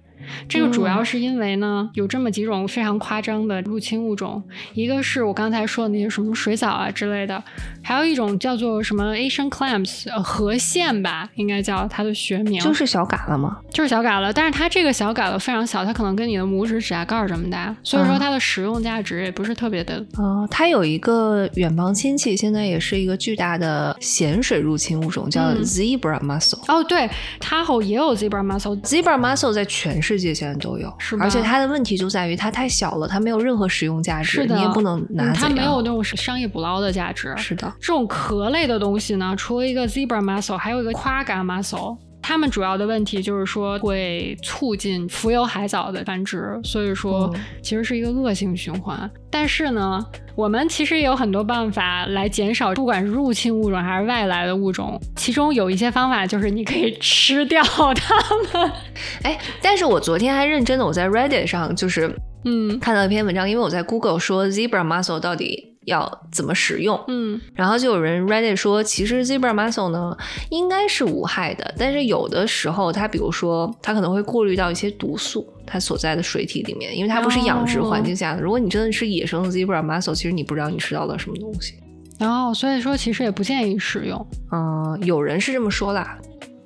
这个主要是因为呢，有这么几种非常夸张的入侵物种，一个是我刚才说的那些什么水藻啊之类的，还有一种叫做什么 Asian clams，呃，河蟹吧，应该叫它的学名，就是小嘎了吗？就是小嘎了，但是它这个小嘎了非常小，它可能跟你的拇指指甲盖这么大，所以说它的食用价值也不是特别的。哦，它有一个远房亲戚，现在也是一个巨大的咸水入侵物种，叫 zebra mussel。哦，对，它后也有 zebra mussel，zebra mussel 在全世界现在都有，是而且它的问题就在于它太小了，它没有任何实用价值，你也不能拿它没有那种商业捕捞的价值。是的，这种壳类的东西呢，除了一个 zebra mussel，还有一个夸嘎 mussel。它们主要的问题就是说会促进浮游海藻的繁殖，所以说其实是一个恶性循环。但是呢，我们其实也有很多办法来减少，不管是入侵物种还是外来的物种。其中有一些方法就是你可以吃掉它们。哎，但是我昨天还认真的我在 Reddit 上就是嗯看到一篇文章，因为我在 Google 说 zebra mussel 到底。要怎么使用？嗯，然后就有人 Reddit 说，其实 zebra mussel 呢应该是无害的，但是有的时候它，比如说它可能会过滤到一些毒素，它所在的水体里面，因为它不是养殖环境下的。如果你真的是野生的 zebra mussel，其实你不知道你吃到了什么东西。然后所以说其实也不建议使用。嗯，有人是这么说啦。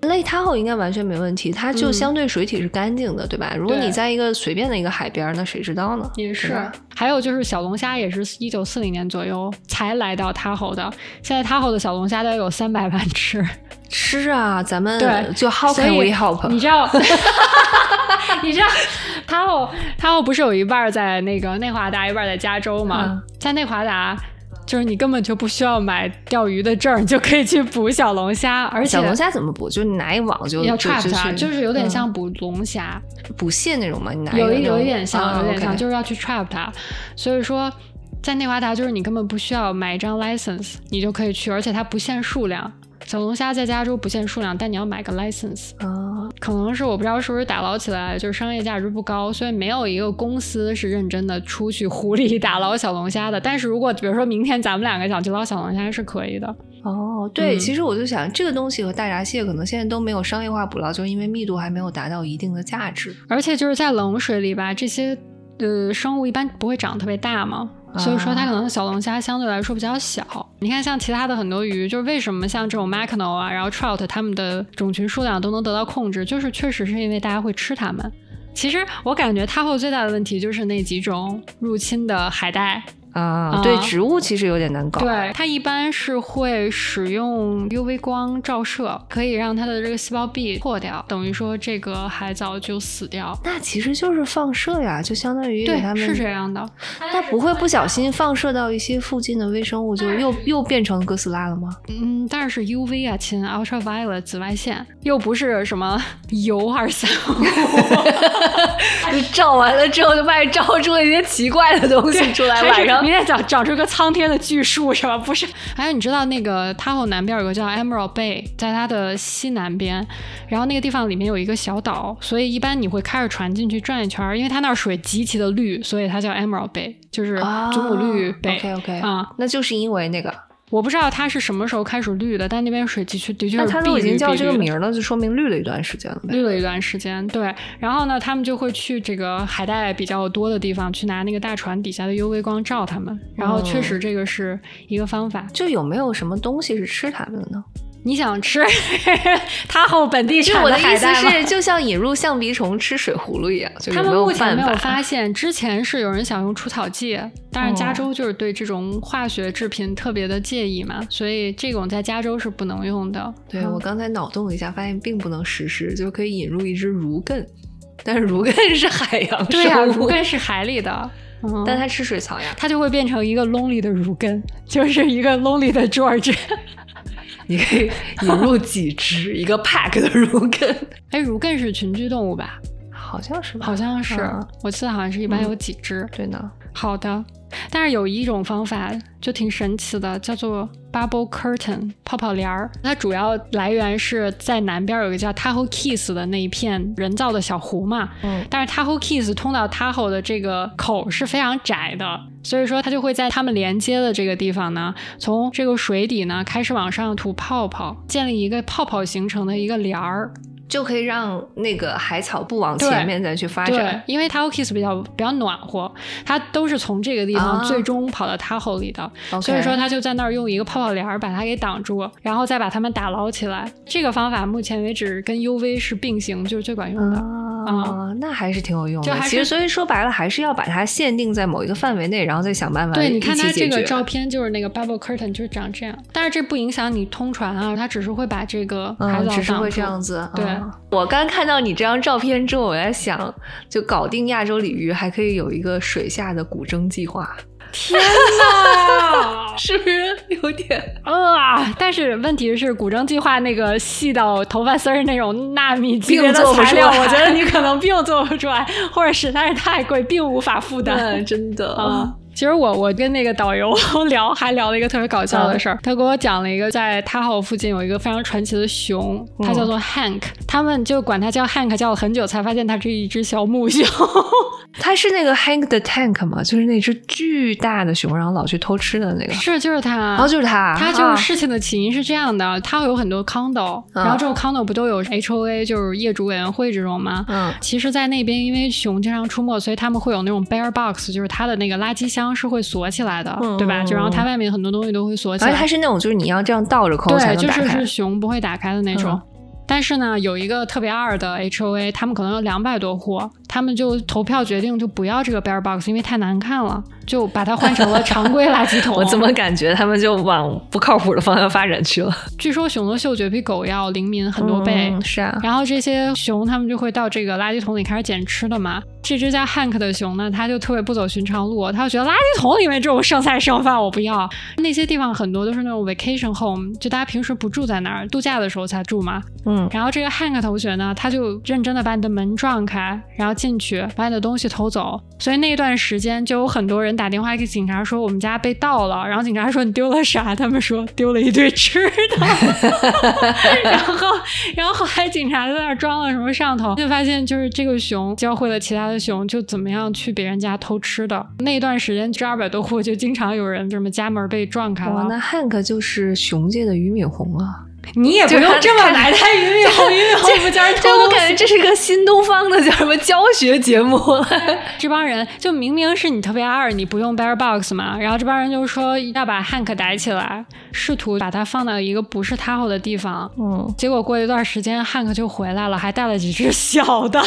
类它后应该完全没问题，它就相对水体是干净的，对吧？如果你在一个随便的一个海边，那谁知道呢？也是。还有就是小龙虾也是一九四零年左右才来到塔后的，现在塔后的小龙虾大概有三百万只。吃啊，咱们对，就 How can we help？你知道，你知道，它后它后不是有一半在那个内华达，一半在加州吗？在内华达。就是你根本就不需要买钓鱼的证，你就可以去捕小龙虾。而且小龙虾怎么捕？就是你拿一网就要 trap 它，就是有点像捕龙虾、捕蟹那种嘛。你拿有一有一点像，有点像，就是要去 trap 它。所以说，在内华达，就是你根本不需要买一张 license，你就可以去，而且它不限数量。小龙虾在加州不限数量，但你要买个 license。啊，可能是我不知道是不是打捞起来就是商业价值不高，所以没有一个公司是认真的出去 湖里打捞小龙虾的。但是如果比如说明天咱们两个想去捞小龙虾是可以的。哦，对，其实我就想这个东西和大闸蟹可能现在都没有商业化捕捞，就是因为密度还没有达到一定的价值。而且就是在冷水里吧，这些呃生物一般不会长特别大嘛。所以说它可能小龙虾相对来说比较小。你看像其他的很多鱼，就是为什么像这种 Mackinaw 啊，然后 Trout 它们的种群数量都能得到控制，就是确实是因为大家会吃它们。其实我感觉它后最大的问题就是那几种入侵的海带。啊，对，植物其实有点难搞。对，它一般是会使用 UV 光照射，可以让它的这个细胞壁破掉，等于说这个海藻就死掉。那其实就是放射呀，就相当于对，它们是这样的。那不会不小心放射到一些附近的微生物，就又又变成哥斯拉了吗？嗯，但是 UV 啊，亲，ultraviolet 紫外线，又不是什么铀二三五，照完了之后就发现照出了一些奇怪的东西出来，晚上明天长长出个苍天的巨树是吧？不是，还有你知道那个 Tahoe 南边有个叫 Emerald Bay，在它的西南边，然后那个地方里面有一个小岛，所以一般你会开着船进去转一圈，因为它那儿水极其的绿，所以它叫 Emerald Bay，就是祖母绿 Bay。OK OK 啊，那就是因为那个。我不知道它是什么时候开始绿的，但那边水的确的确是那它都已经叫这个名了，就说明绿了一段时间了。绿了一段时间，对。然后呢，他们就会去这个海带比较多的地方，去拿那个大船底下的 UV 光照它们。然后确实这个是一个方法。就有没有什么东西是吃它们的呢？你想吃 它后本地产的海带是就像引入象鼻虫吃水葫芦一样，他们目前没有发现。之前是有人想用除草剂，但是加州就是对这种化学制品特别的介意嘛，所以这种在加州是不能用的。对我刚才脑洞一下，发现并不能实施，就可以引入一只儒艮，但是儒艮是海洋 对呀，儒艮是海里的，但它吃水草呀，它就会变成一个 lonely 的如根，就是一个 lonely 的 George。你可以引入几只一个 pack 的儒艮，哎，儒艮是群居动物吧？好像是吧，好像是，我记得好像是一般有几只。对呢，好的。但是有一种方法就挺神奇的，叫做 bubble curtain 泡泡帘儿。它主要来源是在南边有一个叫 Tahoe Keys 的那一片人造的小湖嘛。嗯。但是 Tahoe Keys 通到 Tahoe 的这个口是非常窄的，所以说它就会在它们连接的这个地方呢，从这个水底呢开始往上吐泡泡，建立一个泡泡形成的一个帘儿。就可以让那个海草不往前面再去发展，因为 Tahoe Kiss 比较比较暖和，它都是从这个地方最终跑到 Tahoe 里的，所以说它就在那儿用一个泡泡帘儿把它给挡住，然后再把它们打捞起来。这个方法目前为止跟 UV 是并行，就是最管用的啊，那还是挺有用的。其实所以说白了，还是要把它限定在某一个范围内，然后再想办法。对，你看它这个照片就是那个 bubble curtain 就是长这样，但是这不影响你通船啊，它只是会把这个海藻只是会这样子，对。我刚看到你这张照片之后，我在想，就搞定亚洲鲤鱼，还可以有一个水下的古筝计划。天哪，是不是有点啊？但是问题是，古筝计划那个细到头发丝儿那种纳米级别的材料，我觉得你可能并做不出来，或者实在是太贵，并无法负担。真的啊。其实我我跟那个导游聊，还聊了一个特别搞笑的事儿。他给我讲了一个，在他号附近有一个非常传奇的熊，它叫做 Hank。他们就管它叫 Hank，叫了很久，才发现它是一只小母熊。它是那个 Hank the Tank 吗？就是那只巨大的熊，然后老去偷吃的那个。是，就是它。然后就是它。它就是事情的起因是这样的，它会有很多 condo，然后这种 condo 不都有 HOA，就是业主委员会这种吗？嗯。其实，在那边因为熊经常出没，所以他们会有那种 bear box，就是它的那个垃圾箱。是会锁起来的，对吧？就然后它外面很多东西都会锁起来，而且它是那种就是你要这样倒着扣才能打开，就是是熊不会打开的那种。但是呢，有一个特别二的 HOA，他们可能有两百多户，他们就投票决定就不要这个 bear box，因为太难看了，就把它换成了常规垃圾桶。我怎么感觉他们就往不靠谱的方向发展去了？据说熊的嗅觉比狗要灵敏很多倍，是啊。然后这些熊他们就会到这个垃圾桶里开始捡吃的嘛。这只叫 Hank 的熊呢，它就特别不走寻常路，它就觉得垃圾桶里面这种剩菜剩饭我不要。那些地方很多都是那种 vacation home，就大家平时不住在那儿，度假的时候才住嘛。嗯。然后这个 Hank 同学呢，他就认真的把你的门撞开，然后进去把你的东西偷走。所以那一段时间就有很多人打电话给警察说我们家被盗了。然后警察说你丢了啥？他们说丢了一堆吃的。然后，然后后来警察在那装了什么摄像头，就发现就是这个熊教会了其他的。熊就怎么样去别人家偷吃的？那段时间这二百多户就经常有人什么家门被撞开了。那汉克就是熊界的俞敏洪啊。你也不用这么埋汰俞敏洪，俞敏洪不教人偷我感觉这是一个新东方的叫什么教学节目。这帮人就明明是你特别二，你不用 bear box 嘛，然后这帮人就说要把 Hank 逮起来，试图把他放到一个不是他好的地方。嗯，结果过一段时间，Hank 就回来了，还带了几只小的，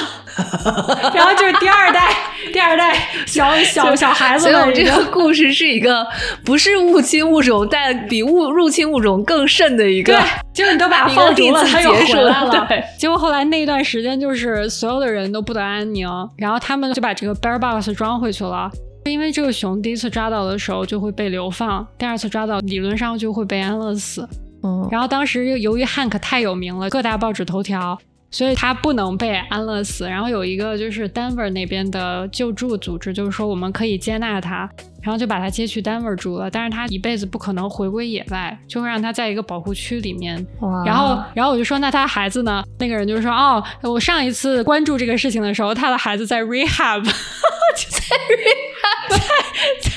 然后就是第二代。第二代小小小孩子。所以我们这个故事是一个不是入侵物种，但比物入侵物种更甚的一个。对，就是你都把它放逐 了，它又回来了。对，结果后来那一段时间，就是所有的人都不得安宁，然后他们就把这个 bear box 装回去了。因为这个熊第一次抓到的时候就会被流放，第二次抓到理论上就会被安乐死。嗯，然后当时由于汉克太有名了，各大报纸头条，所以他不能被安乐死。然后有一个就是 Denver 那边的救助组织，就是说我们可以接纳他，然后就把他接去 Denver 住了。但是他一辈子不可能回归野外，就会让他在一个保护区里面。然后，然后我就说那他孩子呢？那个人就说哦，我上一次关注这个事情的时候，他的孩子在 rehab，就在 rehab，在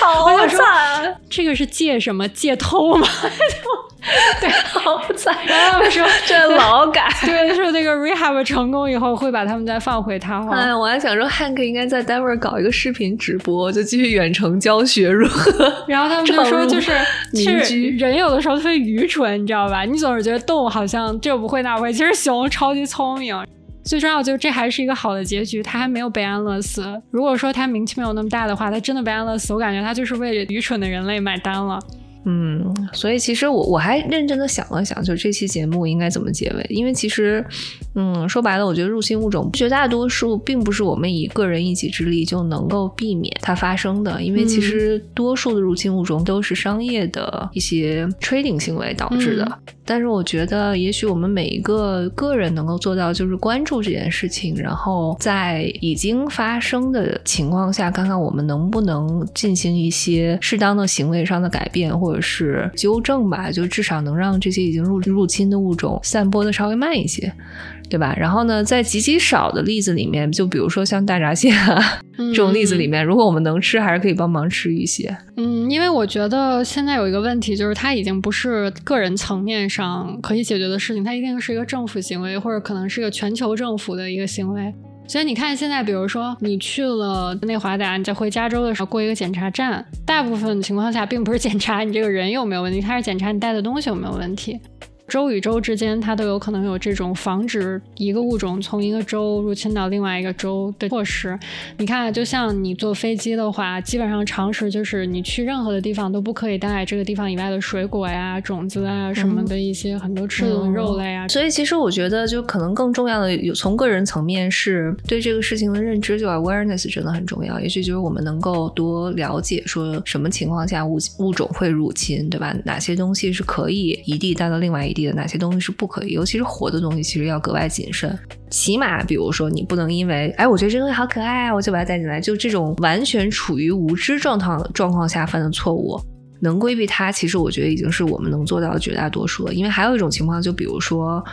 好惨。这个是借什么？借偷吗？对，好惨！然后他们说这劳改，对，说那个 rehab 成功以后会把他们再放回他。哎，我还想说，Hank 应该在 Denver 搞一个视频直播，就继续远程教学如何。然后他们就说，就是其实人有的时候特别愚蠢，你知道吧？你总是觉得动物好像这不会那不会，其实熊超级聪明。最重要就是这还是一个好的结局，他还没有被安乐死。如果说他名气没有那么大的话，他真的被安乐死，我感觉他就是为愚蠢的人类买单了。嗯，所以其实我我还认真的想了想，就这期节目应该怎么结尾？因为其实，嗯，说白了，我觉得入侵物种绝大多数并不是我们以个人一己之力就能够避免它发生的，因为其实多数的入侵物种都是商业的一些 trading 行为导致的。但是我觉得，也许我们每一个个人能够做到，就是关注这件事情，然后在已经发生的情况下，看看我们能不能进行一些适当的行为上的改变，或者是纠正吧，就至少能让这些已经入入侵的物种散播的稍微慢一些。对吧？然后呢，在极其少的例子里面，就比如说像大闸蟹这种例子里面，如果我们能吃，还是可以帮忙吃一些。嗯，因为我觉得现在有一个问题，就是它已经不是个人层面上可以解决的事情，它一定是一个政府行为，或者可能是一个全球政府的一个行为。所以你看，现在比如说你去了内华达，你在回加州的时候过一个检查站，大部分情况下并不是检查你这个人有没有问题，他是检查你带的东西有没有问题。州与州之间，它都有可能有这种防止一个物种从一个州入侵到另外一个州的措施。你看，就像你坐飞机的话，基本上常识就是你去任何的地方都不可以带这个地方以外的水果呀、种子啊什么的一些很多吃的肉类啊。所以，其实我觉得，就可能更重要的，有从个人层面是对这个事情的认知，就 awareness 真的很重要。也许就是我们能够多了解，说什么情况下物物种会入侵，对吧？哪些东西是可以一地带到另外一地。哪些东西是不可以？尤其是活的东西，其实要格外谨慎。起码，比如说，你不能因为哎，我觉得这东西好可爱啊，我就把它带进来。就这种完全处于无知状态状况下犯的错误，能规避它，其实我觉得已经是我们能做到的绝大多数了。因为还有一种情况，就比如说。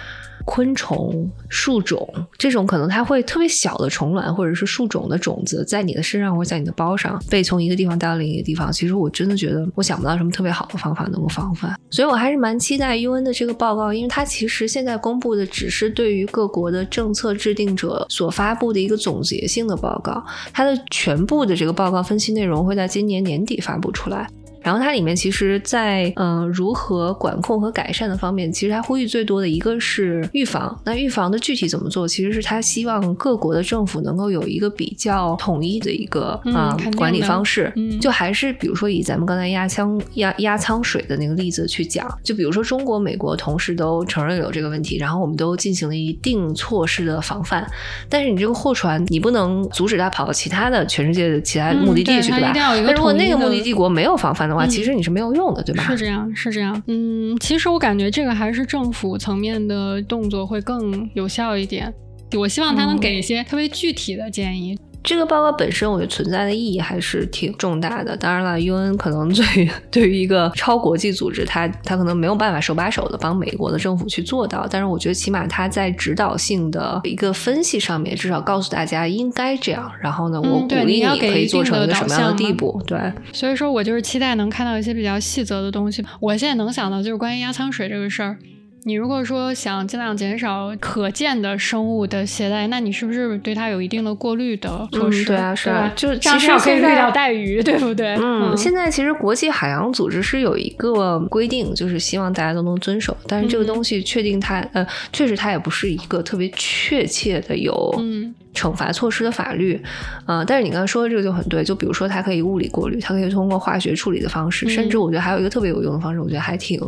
昆虫、树种这种可能它会特别小的虫卵或者是树种的种子，在你的身上或者在你的包上被从一个地方带到另一个地方，其实我真的觉得我想不到什么特别好的方法能够防范，所以我还是蛮期待 UN 的这个报告，因为它其实现在公布的只是对于各国的政策制定者所发布的一个总结性的报告，它的全部的这个报告分析内容会在今年年底发布出来。然后它里面其实，在嗯如何管控和改善的方面，其实它呼吁最多的一个是预防。那预防的具体怎么做？其实是他希望各国的政府能够有一个比较统一的一个啊管理方式。就还是比如说以咱们刚才压枪压压舱水的那个例子去讲，就比如说中国、美国同时都承认有这个问题，然后我们都进行了一定措施的防范。但是你这个货船，你不能阻止它跑到其他的全世界的其他目的地去，对吧？那如果那个目的地国没有防范的。话其实你是没有用的，对吧？是这样，是这样。嗯，其实我感觉这个还是政府层面的动作会更有效一点。我希望他能给一些特别具体的建议。这个报告本身，我觉得存在的意义还是挺重大的。当然了，UN 可能 对对于一个超国际组织，它它可能没有办法手把手的帮美国的政府去做到。但是我觉得，起码它在指导性的一个分析上面，至少告诉大家应该这样。然后呢，我鼓励你可以做成一个什么样的地步？对。所以说我就是期待能看到一些比较细则的东西。我现在能想到就是关于压舱水这个事儿。你如果说想尽量减少可见的生物的携带，那你是不是对它有一定的过滤的措施？对啊，是啊，就其实可以滤掉带鱼，对不对？嗯，现在其实国际海洋组织是有一个规定，就是希望大家都能遵守。但是这个东西确定它，呃，确实它也不是一个特别确切的有惩罚措施的法律。呃，但是你刚才说的这个就很对，就比如说它可以物理过滤，它可以通过化学处理的方式，甚至我觉得还有一个特别有用的方式，我觉得还挺。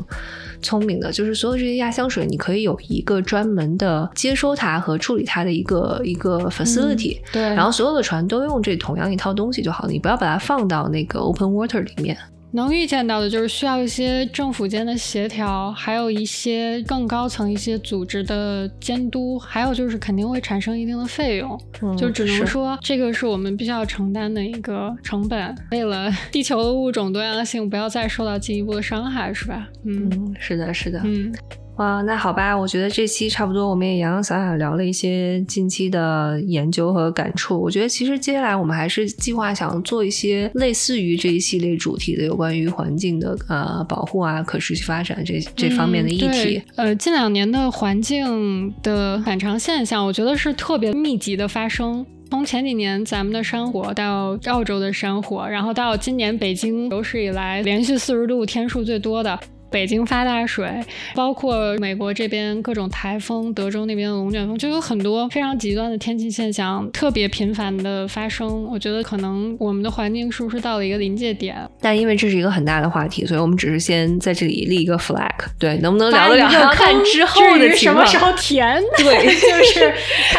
聪明的，就是所有这些压箱水，你可以有一个专门的接收它和处理它的一个一个 facility，对，然后所有的船都用这同样一套东西就好了，你不要把它放到那个 open water 里面。能预见到的就是需要一些政府间的协调，还有一些更高层一些组织的监督，还有就是肯定会产生一定的费用，就只能说这个是我们必须要承担的一个成本，为了 地球的物种多样性不要再受到进一步的伤害，是吧？嗯，是的，是的，嗯。哇，那好吧，我觉得这期差不多，我们也洋洋洒洒聊了一些近期的研究和感触。我觉得其实接下来我们还是计划想做一些类似于这一系列主题的有关于环境的呃保护啊、可持续发展这这方面的议题。呃，近两年的环境的反常现象，我觉得是特别密集的发生。从前几年咱们的山火到澳洲的山火，然后到今年北京有史以来连续四十度天数最多的。北京发大水，包括美国这边各种台风，德州那边的龙卷风，就有很多非常极端的天气现象，特别频繁的发生。我觉得可能我们的环境是不是到了一个临界点？但因为这是一个很大的话题，所以我们只是先在这里立一个 flag。对，能不能聊得了？要看之后的什么时候填？对，就是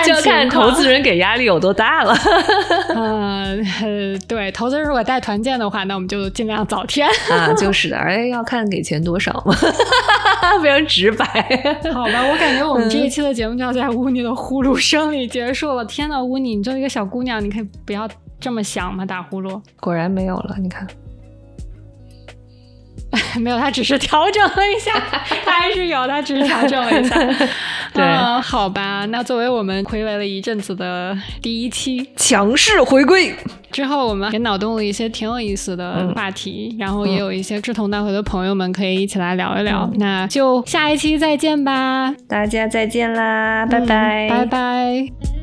就看投资人给压力有多大了。嗯，对，投资人如果带团建的话，那我们就尽量早填啊。就是的，哎，要看给钱多。少吗？非常直白。好吧，我感觉我们这一期的节目就要在乌尼的呼噜声里结束了。天呐，乌尼，你作为一个小姑娘，你可以不要这么想吗？打呼噜。果然没有了，你看。没有，他只是调整了一下，他还是有，他只是调整了一下。对，好吧，那作为我们回味了一阵子的第一期强势回归之后，我们也脑洞了一些挺有意思的话题，然后也有一些志同道合的朋友们可以一起来聊一聊。那就下一期再见吧，大家再见啦，拜拜，拜拜。